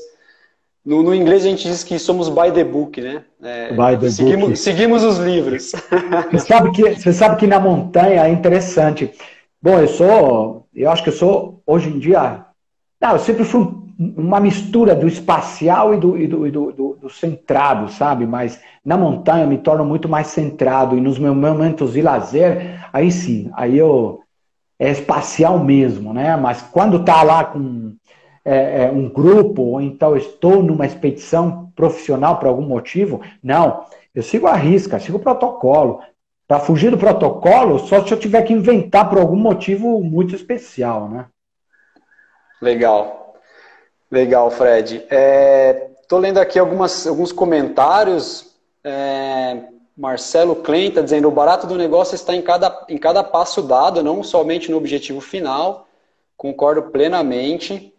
no, no, inglês a gente diz que somos by the book, né? É, by the seguimos, book. seguimos os livros. Você sabe, que, você sabe que na montanha é interessante. Bom, eu sou, eu acho que eu sou, hoje em dia, não, eu sempre fui uma mistura do espacial e do, e do, e do, do, do centrado, sabe? Mas na montanha eu me torno muito mais centrado e nos meus momentos de lazer, aí sim, aí eu é espacial mesmo, né? Mas quando tá lá com é, é, um grupo, ou então estou numa expedição profissional por algum motivo. Não, eu sigo a risca, sigo o protocolo. Para fugir do protocolo, só se eu tiver que inventar por algum motivo muito especial, né? Legal. Legal, Fred. Estou é, lendo aqui algumas, alguns comentários. É, Marcelo Klein está dizendo: o barato do negócio está em cada, em cada passo dado, não somente no objetivo final. Concordo plenamente.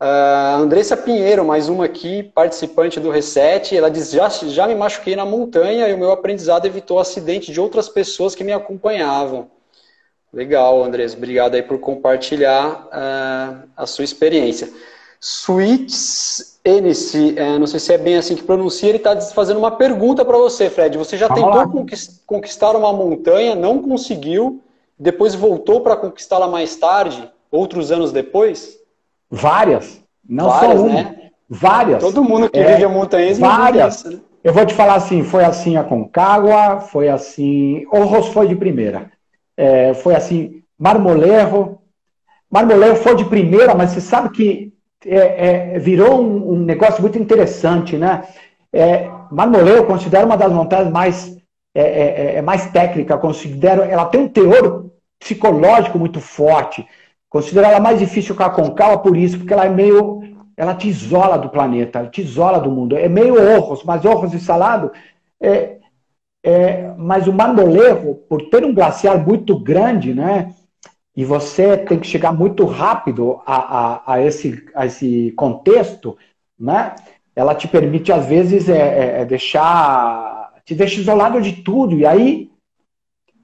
Uh, Andressa Pinheiro, mais uma aqui, participante do Reset, ela diz: já, já me machuquei na montanha e o meu aprendizado evitou acidente de outras pessoas que me acompanhavam. Legal, Andressa, obrigado aí por compartilhar uh, a sua experiência. Suites Enice, uh, não sei se é bem assim que pronuncia, ele está fazendo uma pergunta para você, Fred. Você já Vamos tentou conquistar uma montanha, não conseguiu, depois voltou para conquistá-la mais tarde, outros anos depois? Várias. Não Várias, só uma. Né? Várias. Todo mundo que é, vive a montanhismo Várias. Isso, né? Eu vou te falar assim, foi assim a Concagua, foi assim... Orros foi de primeira. É, foi assim, Marmolejo. Marmolejo foi de primeira, mas você sabe que é, é, virou um, um, negócio muito interessante, né? É, Marmolejo eu considero uma das montanhas mais, é, é, é, mais técnica, considero, ela tem um teor psicológico muito forte. Considero ela mais difícil que a Concagua por isso, porque ela é meio. Ela te isola do planeta, ela te isola do mundo. É meio Orros, mas Orros e Salado. É, é, mas o Marmolejo, por ter um glaciar muito grande, né? E você tem que chegar muito rápido a, a, a esse, a esse contexto, né? Ela te permite, às vezes, é, é, é deixar. te deixa isolado de tudo. E aí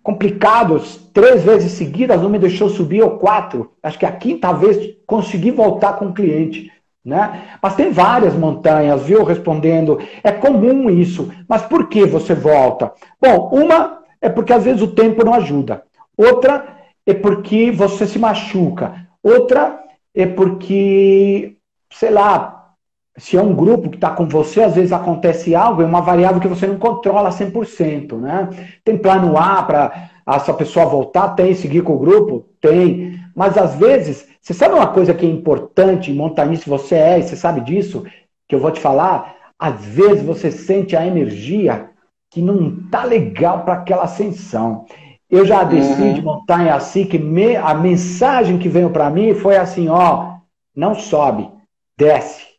complicados, três vezes seguidas, não me deixou subir, ou quatro. Acho que a quinta vez consegui voltar com o cliente. Né? Mas tem várias montanhas, viu? Respondendo. É comum isso. Mas por que você volta? Bom, uma é porque às vezes o tempo não ajuda. Outra é porque você se machuca. Outra é porque, sei lá, se é um grupo que está com você, às vezes acontece algo, é uma variável que você não controla 100%, né? Tem plano A para essa pessoa voltar? Tem. Seguir com o grupo? Tem. Mas às vezes, você sabe uma coisa que é importante, montanista você é, e você sabe disso, que eu vou te falar? Às vezes você sente a energia que não tá legal para aquela ascensão. Eu já desci uhum. de montanha assim, que me, a mensagem que veio para mim foi assim, ó, não sobe, desce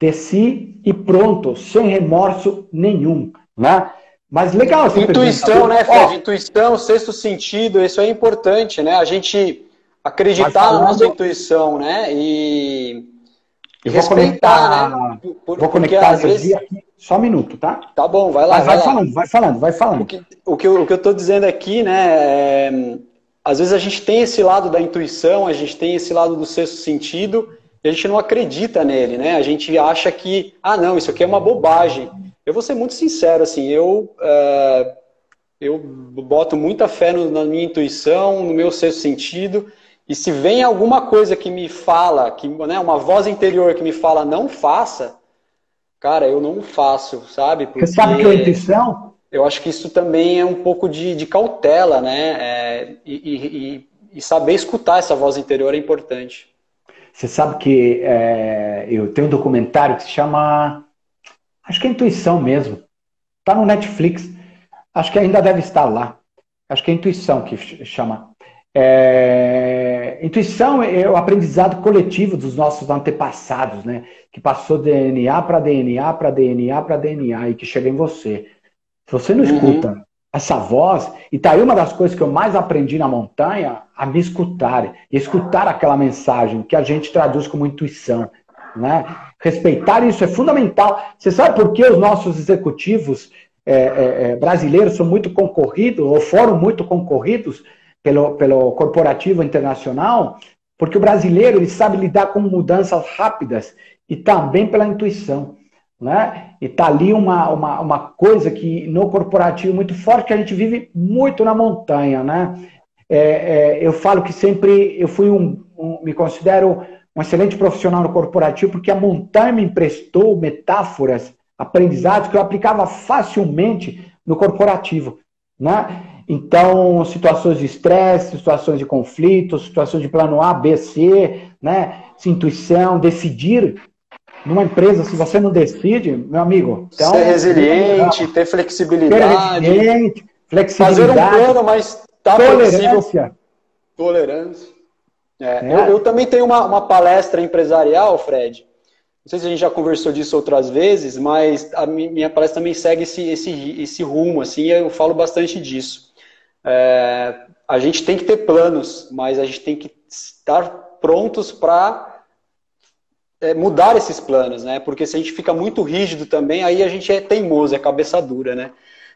desci e pronto, sem remorso nenhum, né? Mas legal essa Intuição, né, Fred? Intuição, sexto sentido, isso é importante, né? A gente acreditar na nossa intuição, né? E, e respeitar, conectar, né? Por, vou conectar às vezes... aqui. Só um minuto, tá? Tá bom, vai lá. Mas vai, vai falando, vai falando, vai falando. O que, o que, eu, o que eu tô dizendo aqui, né? É, às vezes a gente tem esse lado da intuição, a gente tem esse lado do sexto sentido, e a gente não acredita nele, né? A gente acha que, ah, não, isso aqui é uma bobagem. Eu vou ser muito sincero, assim, eu, uh, eu boto muita fé no, na minha intuição, no meu sexto sentido, e se vem alguma coisa que me fala, que, né, uma voz interior que me fala não faça, cara, eu não faço, sabe? Porque Você sabe que é intuição? Eu acho que isso também é um pouco de, de cautela, né? É, e, e, e saber escutar essa voz interior é importante. Você sabe que é, eu tenho um documentário que se chama. Acho que é Intuição mesmo. Está no Netflix. Acho que ainda deve estar lá. Acho que é Intuição que chama. É, intuição é o aprendizado coletivo dos nossos antepassados, né? Que passou DNA para DNA, para DNA, para DNA e que chega em você. Se você não uhum. escuta essa voz, e tá aí uma das coisas que eu mais aprendi na montanha, a me escutar, e escutar aquela mensagem que a gente traduz como intuição, né? Respeitar isso é fundamental. Você sabe por que os nossos executivos é, é, é brasileiros são muito concorridos, ou foram muito concorridos pelo, pelo corporativo internacional? Porque o brasileiro ele sabe lidar com mudanças rápidas e também pela intuição. Né? E tá ali uma, uma, uma coisa que no corporativo muito forte, que a gente vive muito na montanha, né? É, é, eu falo que sempre eu fui um, um, me considero um excelente profissional no corporativo, porque a montanha me emprestou metáforas, aprendizados que eu aplicava facilmente no corporativo, né? Então, situações de estresse, situações de conflito, situações de plano A, B, C, né? Intuição, decidir numa empresa, se você não decide, meu amigo. Então, Ser resiliente, ter flexibilidade. Ser resiliente, flexibilidade. Fazer um plano, mas tá tolerância. Tolerância. É, é. Eu, eu, também tenho uma, uma palestra empresarial, Fred, não sei se a gente já conversou disso outras vezes, mas a minha palestra também segue esse, esse, esse rumo, assim, eu falo bastante disso. É, a gente tem que ter planos, mas a gente tem que estar prontos para é, mudar esses planos, né? Porque se a gente fica muito rígido também, aí a gente é teimoso, é cabeça dura, né?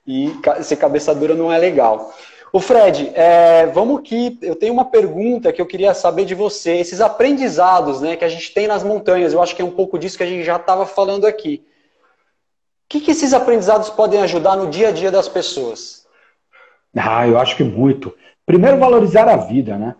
E ser cabeça dura não é legal. O Fred, é, vamos que eu tenho uma pergunta que eu queria saber de você. Esses aprendizados, né, que a gente tem nas montanhas, eu acho que é um pouco disso que a gente já estava falando aqui. O que, que esses aprendizados podem ajudar no dia a dia das pessoas? Ah, eu acho que muito. Primeiro, valorizar a vida, né?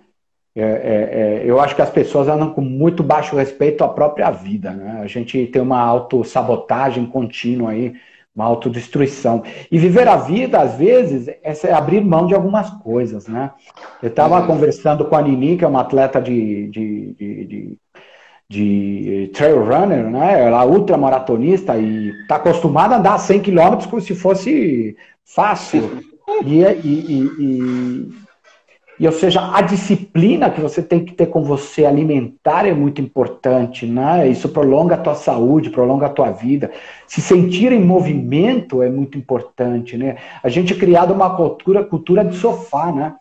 É, é, é, eu acho que as pessoas andam com muito baixo respeito à própria vida, né? A gente tem uma autossabotagem contínua aí uma autodestruição. E viver a vida, às vezes, é abrir mão de algumas coisas, né? Eu estava uhum. conversando com a Nini, que é uma atleta de, de, de, de, de trail runner, né? Ela é ultramaratonista e está acostumada a andar 100 km como se fosse fácil. E, e, e, e e, ou seja, a disciplina que você tem que ter com você alimentar é muito importante, né? Isso prolonga a tua saúde, prolonga a tua vida. Se sentir em movimento é muito importante, né? A gente é criado uma cultura, cultura de sofá, né?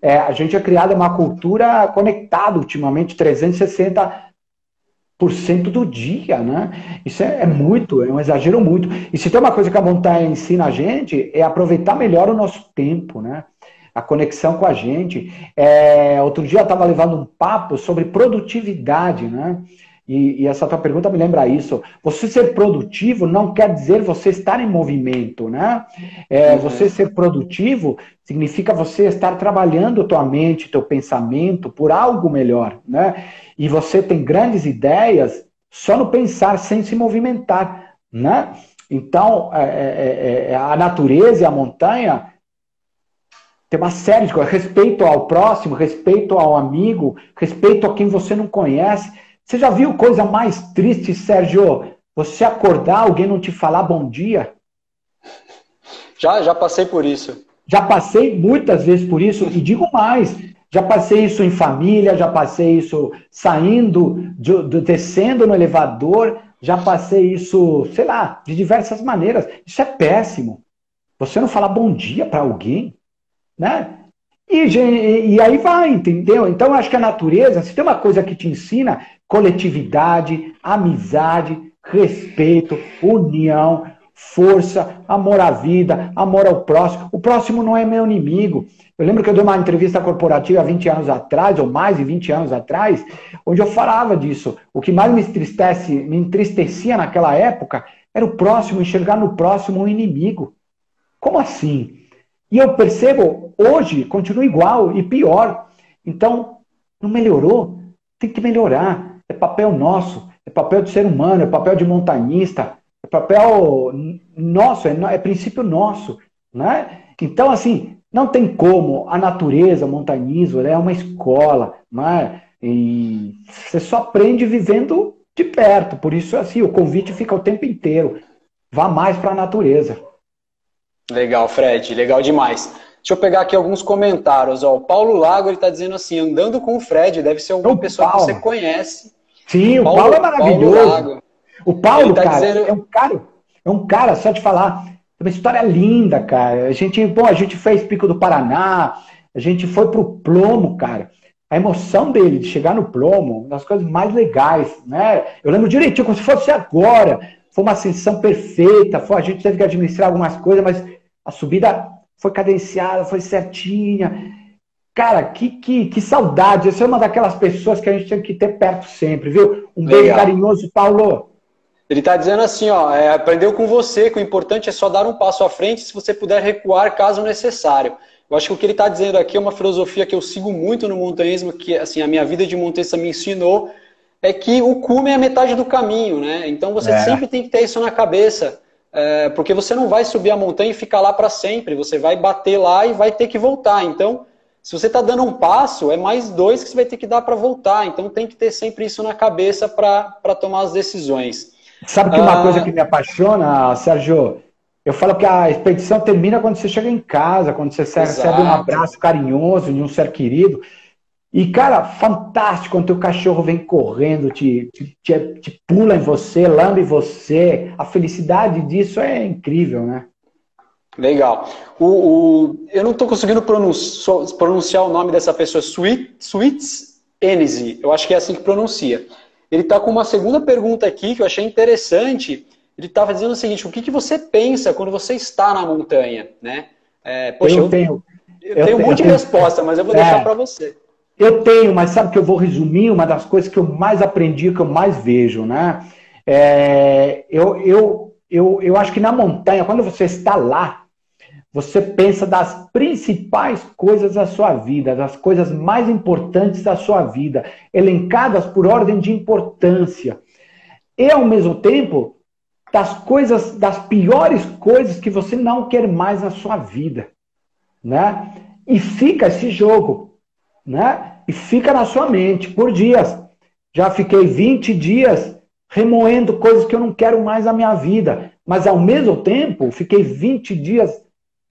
É, a gente é criado uma cultura conectada ultimamente, 360 por cento do dia, né? Isso é, é, muito, é um exagero muito. E se tem uma coisa que a montanha ensina a gente, é aproveitar melhor o nosso tempo, né? a conexão com a gente. É, outro dia eu estava levando um papo sobre produtividade, né? E, e, essa tua pergunta me lembra isso. Você ser produtivo não quer dizer você estar em movimento, né? É, uhum. Você ser produtivo significa você estar trabalhando tua mente, teu pensamento por algo melhor, né? E você tem grandes ideias só no pensar, sem se movimentar, né? Então, é, é, é a natureza e a montanha tem uma série de coisas. Respeito ao próximo, respeito ao amigo, respeito a quem você não conhece. Você já viu coisa mais triste, Sérgio? Você acordar, alguém não te falar bom dia? Já, já passei por isso. Já passei muitas vezes por isso e digo mais. Já passei isso em família, já passei isso saindo, de, de, descendo no elevador, já passei isso, sei lá, de diversas maneiras. Isso é péssimo. Você não falar bom dia para alguém, né? E, e, aí vai, entendeu? Então, acho que a natureza, se tem uma coisa que te ensina, coletividade, amizade, respeito, união, força, amor à vida, amor ao próximo. O próximo não é meu inimigo. Eu lembro que eu dei uma entrevista corporativa há 20 anos atrás, ou mais de 20 anos atrás, onde eu falava disso. O que mais me, entristece, me entristecia naquela época era o próximo, enxergar no próximo um inimigo. Como assim? E eu percebo, hoje, continua igual e pior. Então, não melhorou? Tem que melhorar. É papel nosso, é papel de ser humano, é papel de montanhista, é papel nosso, é, é princípio nosso. Né? Então, assim, não tem como. A natureza, o montanhismo, é uma escola. Né? E você só aprende vivendo de perto. Por isso, assim, o convite fica o tempo inteiro. Vá mais para a natureza. Legal, Fred, legal demais. Deixa eu pegar aqui alguns comentários. Ó, o Paulo Lago está dizendo assim: andando com o Fred, deve ser alguma o pessoa Paulo. que você conhece. Sim, o Paulo, Paulo é maravilhoso. Paulo o Paulo, tá cara, dizendo... é um cara, é um cara, só de falar, uma história linda, cara. A gente, bom, a gente fez Pico do Paraná, a gente foi pro Plomo, cara. A emoção dele de chegar no Plomo, uma das coisas mais legais, né? Eu lembro direitinho, como se fosse agora. Foi uma ascensão perfeita, foi, a gente teve que administrar algumas coisas, mas a subida foi cadenciada, foi certinha. Cara, que, que, que saudade. Essa é uma daquelas pessoas que a gente tem que ter perto sempre, viu? Um Legal. beijo carinhoso, Paulo. Ele está dizendo assim, ó, é, aprendeu com você que o importante é só dar um passo à frente se você puder recuar caso necessário. Eu acho que o que ele está dizendo aqui é uma filosofia que eu sigo muito no montanhismo, que assim a minha vida de montanhista me ensinou, é que o cume é a metade do caminho, né? Então você é. sempre tem que ter isso na cabeça. É, porque você não vai subir a montanha e ficar lá para sempre. Você vai bater lá e vai ter que voltar. Então, se você está dando um passo, é mais dois que você vai ter que dar para voltar. Então, tem que ter sempre isso na cabeça para tomar as decisões. Sabe que uma ah, coisa que me apaixona, Sérgio? Eu falo que a expedição termina quando você chega em casa, quando você recebe um abraço carinhoso de um ser querido. E, cara, fantástico quando o cachorro vem correndo, te, te, te, te pula em você, lambe você. A felicidade disso é incrível, né? Legal. O, o, eu não estou conseguindo pronunciar, pronunciar, o nome dessa pessoa, Sweet, Sweets Enzy. Eu acho que é assim que pronuncia. Ele está com uma segunda pergunta aqui que eu achei interessante. Ele estava dizendo o seguinte: o que, que você pensa quando você está na montanha? Né? É, poxa, eu, tenho, eu, eu tenho um monte de resposta, mas eu vou deixar é, para você. Eu tenho, mas sabe que eu vou resumir uma das coisas que eu mais aprendi, que eu mais vejo, né? É, eu, eu, eu, eu acho que na montanha, quando você está lá, você pensa das principais coisas da sua vida, das coisas mais importantes da sua vida, elencadas por ordem de importância. E ao mesmo tempo, das coisas, das piores coisas que você não quer mais na sua vida, né? E fica esse jogo, né? E fica na sua mente por dias. Já fiquei 20 dias remoendo coisas que eu não quero mais na minha vida, mas ao mesmo tempo, fiquei 20 dias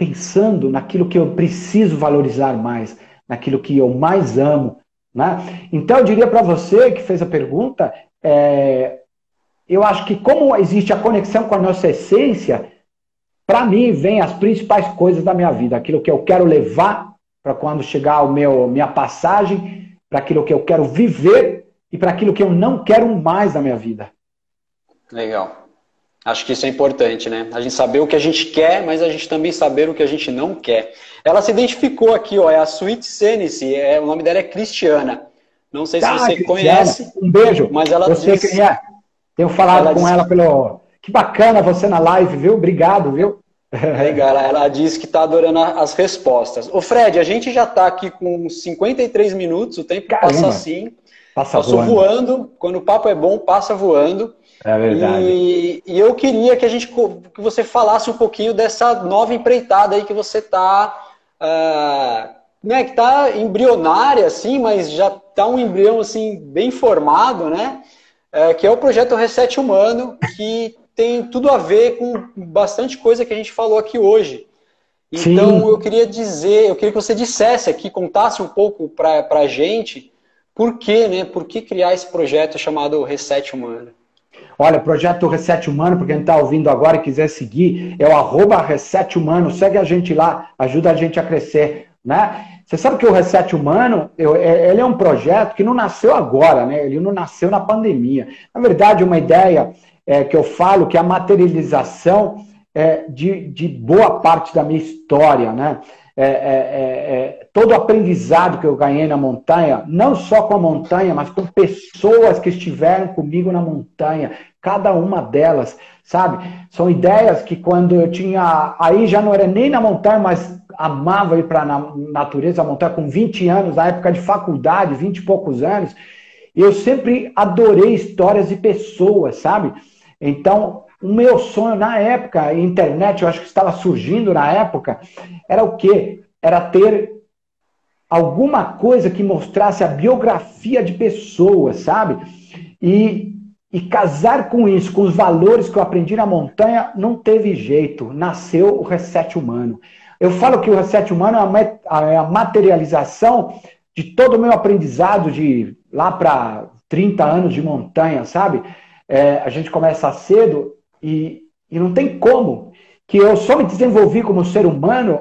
pensando naquilo que eu preciso valorizar mais, naquilo que eu mais amo. Né? Então, eu diria para você que fez a pergunta, é, eu acho que como existe a conexão com a nossa essência, para mim vem as principais coisas da minha vida, aquilo que eu quero levar para quando chegar meu minha passagem, para aquilo que eu quero viver e para aquilo que eu não quero mais na minha vida. Legal. Acho que isso é importante, né? A gente saber o que a gente quer, mas a gente também saber o que a gente não quer. Ela se identificou aqui, ó, é a Sweet Senise, é, o nome dela é Cristiana. Não sei se ah, você Cristiana, conhece. Um beijo. Mas ela sei quem é. Tenho falado ela com disse... ela pelo. Que bacana você na live, viu? Obrigado, viu? Legal, ela, ela disse que está adorando as respostas. Ô Fred, a gente já está aqui com 53 minutos, o tempo Caramba. passa assim. Passa Passou voando. voando. Quando o papo é bom, passa voando. É verdade. E, e, eu queria que a gente que você falasse um pouquinho dessa nova empreitada aí que você está, uh, ah, né, que está embrionária assim, mas já está um embrião assim bem formado, né? Uh, que é o projeto Reset Humano, que tem tudo a ver com bastante coisa que a gente falou aqui hoje. Então Sim. eu queria dizer, eu queria que você dissesse aqui, contasse um pouco para a gente por que, né? Por que criar esse projeto chamado Reset Humano? Olha, projeto Reset Humano, para quem está ouvindo agora e quiser seguir, é o arroba Reset Humano. Segue a gente lá, ajuda a gente a crescer. Né? Você sabe que o Reset Humano, eu, é, ele é um projeto que não nasceu agora, né? ele não nasceu na pandemia. Na verdade, uma ideia é, que eu falo que é a materialização é, de, de boa parte da minha história. Né? É, é, é, é, todo o aprendizado que eu ganhei na montanha, não só com a montanha, mas com pessoas que estiveram comigo na montanha, cada uma delas, sabe? São ideias que quando eu tinha. Aí já não era nem na montanha, mas amava ir para a natureza, a montanha com 20 anos, na época de faculdade, 20 e poucos anos. Eu sempre adorei histórias e pessoas, sabe? Então, o meu sonho na época, a internet, eu acho que estava surgindo na época, era o quê? Era ter alguma coisa que mostrasse a biografia de pessoas, sabe? E, e casar com isso, com os valores que eu aprendi na montanha, não teve jeito. Nasceu o reset humano. Eu falo que o reset humano é a é materialização de todo o meu aprendizado de lá para 30 anos de montanha, sabe? É, a gente começa cedo e, e não tem como que eu só me desenvolvi como ser humano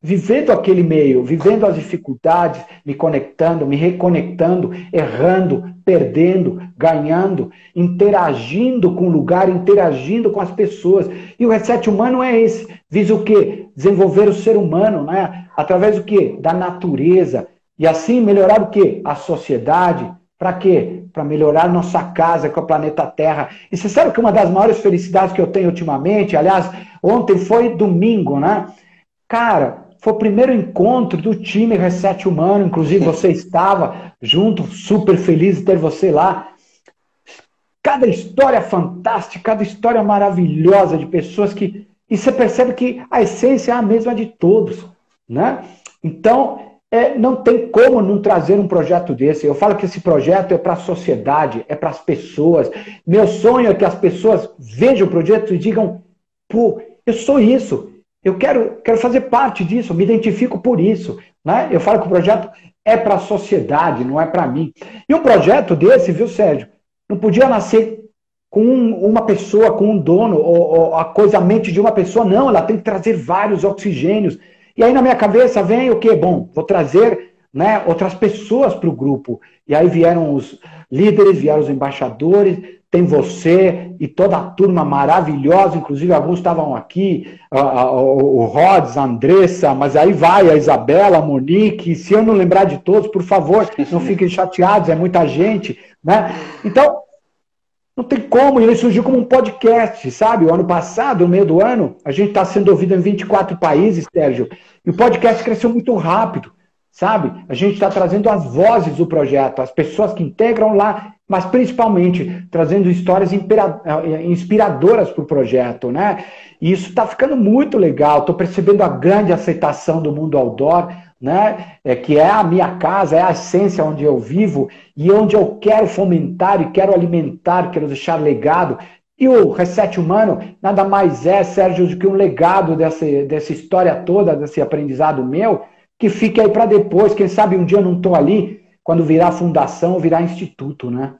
vivendo aquele meio, vivendo as dificuldades, me conectando, me reconectando, errando, perdendo, ganhando, interagindo com o lugar, interagindo com as pessoas. E o reset humano é esse. Visa o quê? Desenvolver o ser humano, né? Através do quê? Da natureza. E assim melhorar o quê? A sociedade. Para quê? para melhorar nossa casa com o planeta Terra. E você sabe que uma das maiores felicidades que eu tenho ultimamente, aliás, ontem foi domingo, né? Cara, foi o primeiro encontro do time Reset Humano, inclusive você estava junto, super feliz de ter você lá. Cada história fantástica, cada história maravilhosa de pessoas que. E você percebe que a essência é a mesma de todos, né? Então, é, não tem como não trazer um projeto desse. Eu falo que esse projeto é para a sociedade, é para as pessoas. Meu sonho é que as pessoas vejam o projeto e digam: pô, eu sou isso. eu quero, quero fazer parte disso, me identifico por isso. Né? Eu falo que o projeto é para a sociedade, não é para mim. E um projeto desse, viu, Sérgio, não podia nascer com uma pessoa, com um dono, ou, ou a coisa, a mente de uma pessoa, não, ela tem que trazer vários oxigênios. E aí na minha cabeça vem o quê? Bom, vou trazer né, outras pessoas para o grupo. E aí vieram os líderes, vieram os embaixadores, tem você e toda a turma maravilhosa, inclusive alguns estavam aqui, o Rods, a Andressa, mas aí vai a Isabela, a Monique, se eu não lembrar de todos, por favor, não fiquem chateados, é muita gente, né? Então, não tem como, ele surgiu como um podcast, sabe? O ano passado, no meio do ano, a gente está sendo ouvido em 24 países, Sérgio, e o podcast cresceu muito rápido sabe? A gente está trazendo as vozes do projeto, as pessoas que integram lá, mas principalmente trazendo histórias eh, inspiradoras para o projeto, né? E isso está ficando muito legal. Estou percebendo a grande aceitação do mundo outdoor, né? É, que é a minha casa, é a essência onde eu vivo e onde eu quero fomentar e quero alimentar, quero deixar legado. E o Reset Humano nada mais é, Sérgio, do que um legado dessa, dessa história toda, desse aprendizado meu, que fique aí para depois. Quem sabe um dia eu não estou ali, quando virar fundação, virar instituto, né?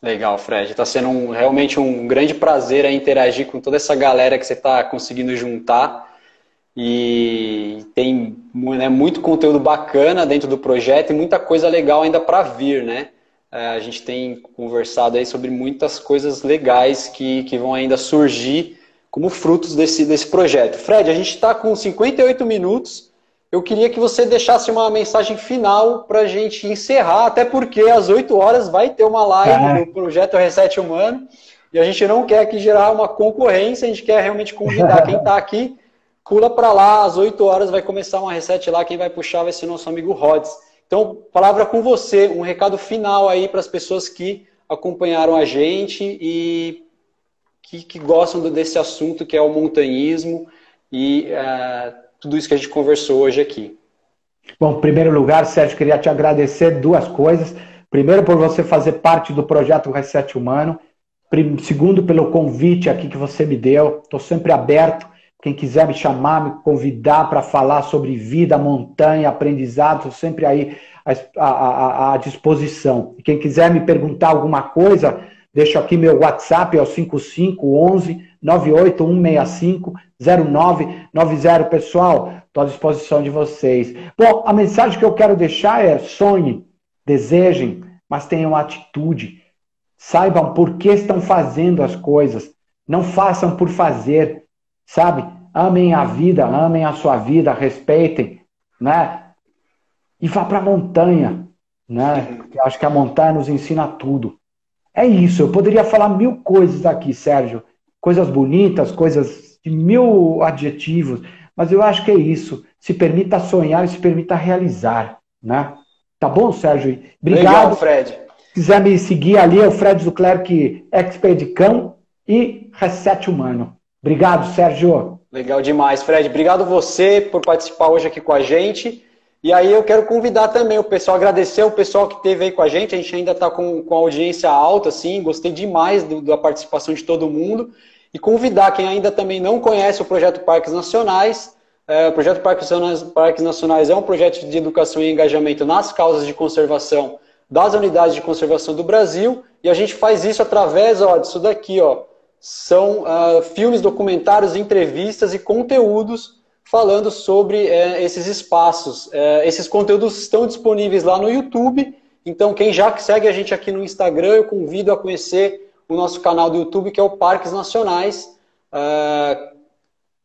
Legal, Fred. Está sendo um, realmente um grande prazer interagir com toda essa galera que você está conseguindo juntar. E tem né, muito conteúdo bacana dentro do projeto e muita coisa legal ainda para vir, né? É, a gente tem conversado aí sobre muitas coisas legais que, que vão ainda surgir como frutos desse, desse projeto. Fred, a gente está com 58 minutos eu queria que você deixasse uma mensagem final para a gente encerrar, até porque às 8 horas vai ter uma live do projeto Reset Humano e a gente não quer aqui gerar uma concorrência, a gente quer realmente convidar quem está aqui, pula para lá, às 8 horas vai começar uma reset lá, quem vai puxar vai ser nosso amigo Rods. Então, palavra com você, um recado final aí para as pessoas que acompanharam a gente e que, que gostam desse assunto que é o montanhismo e uh, tudo isso que a gente conversou hoje aqui. Bom, em primeiro lugar, Sérgio, queria te agradecer duas coisas. Primeiro, por você fazer parte do projeto Reset Humano. Segundo, pelo convite aqui que você me deu. Estou sempre aberto. Quem quiser me chamar, me convidar para falar sobre vida, montanha, aprendizado, estou sempre aí à, à, à disposição. E quem quiser me perguntar alguma coisa, deixo aqui meu WhatsApp, é o 5511 98165 0990. Pessoal, estou à disposição de vocês. Bom, a mensagem que eu quero deixar é: sonhem, desejem, mas tenham atitude. Saibam por que estão fazendo as coisas. Não façam por fazer, sabe? Amem a vida, amem a sua vida, respeitem, né? E vá para a montanha, né? Eu acho que a montanha nos ensina tudo. É isso. Eu poderia falar mil coisas aqui, Sérgio, coisas bonitas, coisas de mil adjetivos, mas eu acho que é isso. Se permita sonhar e se permita realizar, né? Tá bom, Sérgio? Obrigado. Legal, Fred. Se quiser me seguir ali, é o Fred Zuclerc, Expedicão e Reset Humano. Obrigado, Sérgio. Legal demais, Fred. Obrigado você por participar hoje aqui com a gente. E aí eu quero convidar também o pessoal, agradecer o pessoal que esteve aí com a gente. A gente ainda está com, com audiência alta, assim, gostei demais do, da participação de todo mundo. E convidar quem ainda também não conhece o projeto Parques Nacionais. É, o projeto Parques, Parques Nacionais é um projeto de educação e engajamento nas causas de conservação das unidades de conservação do Brasil. E a gente faz isso através ó, disso daqui, ó. São uh, filmes, documentários, entrevistas e conteúdos falando sobre é, esses espaços. É, esses conteúdos estão disponíveis lá no YouTube, então quem já segue a gente aqui no Instagram, eu convido a conhecer o nosso canal do YouTube, que é o Parques Nacionais. É,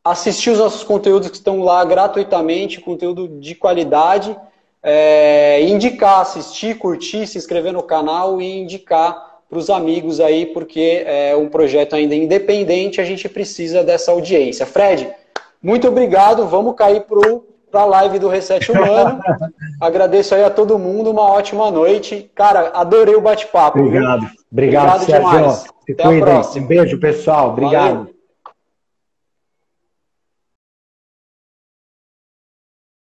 assistir os nossos conteúdos que estão lá gratuitamente, conteúdo de qualidade. É, indicar, assistir, curtir, se inscrever no canal e indicar para os amigos aí, porque é um projeto ainda independente, a gente precisa dessa audiência. Fred, muito obrigado. Vamos cair para a live do Reset Humano. Agradeço aí a todo mundo. Uma ótima noite. Cara, adorei o bate-papo. Obrigado. Obrigado, obrigado Sérgio. demais. Se Até cuidem. a próxima. Um beijo, pessoal. Obrigado. Valeu.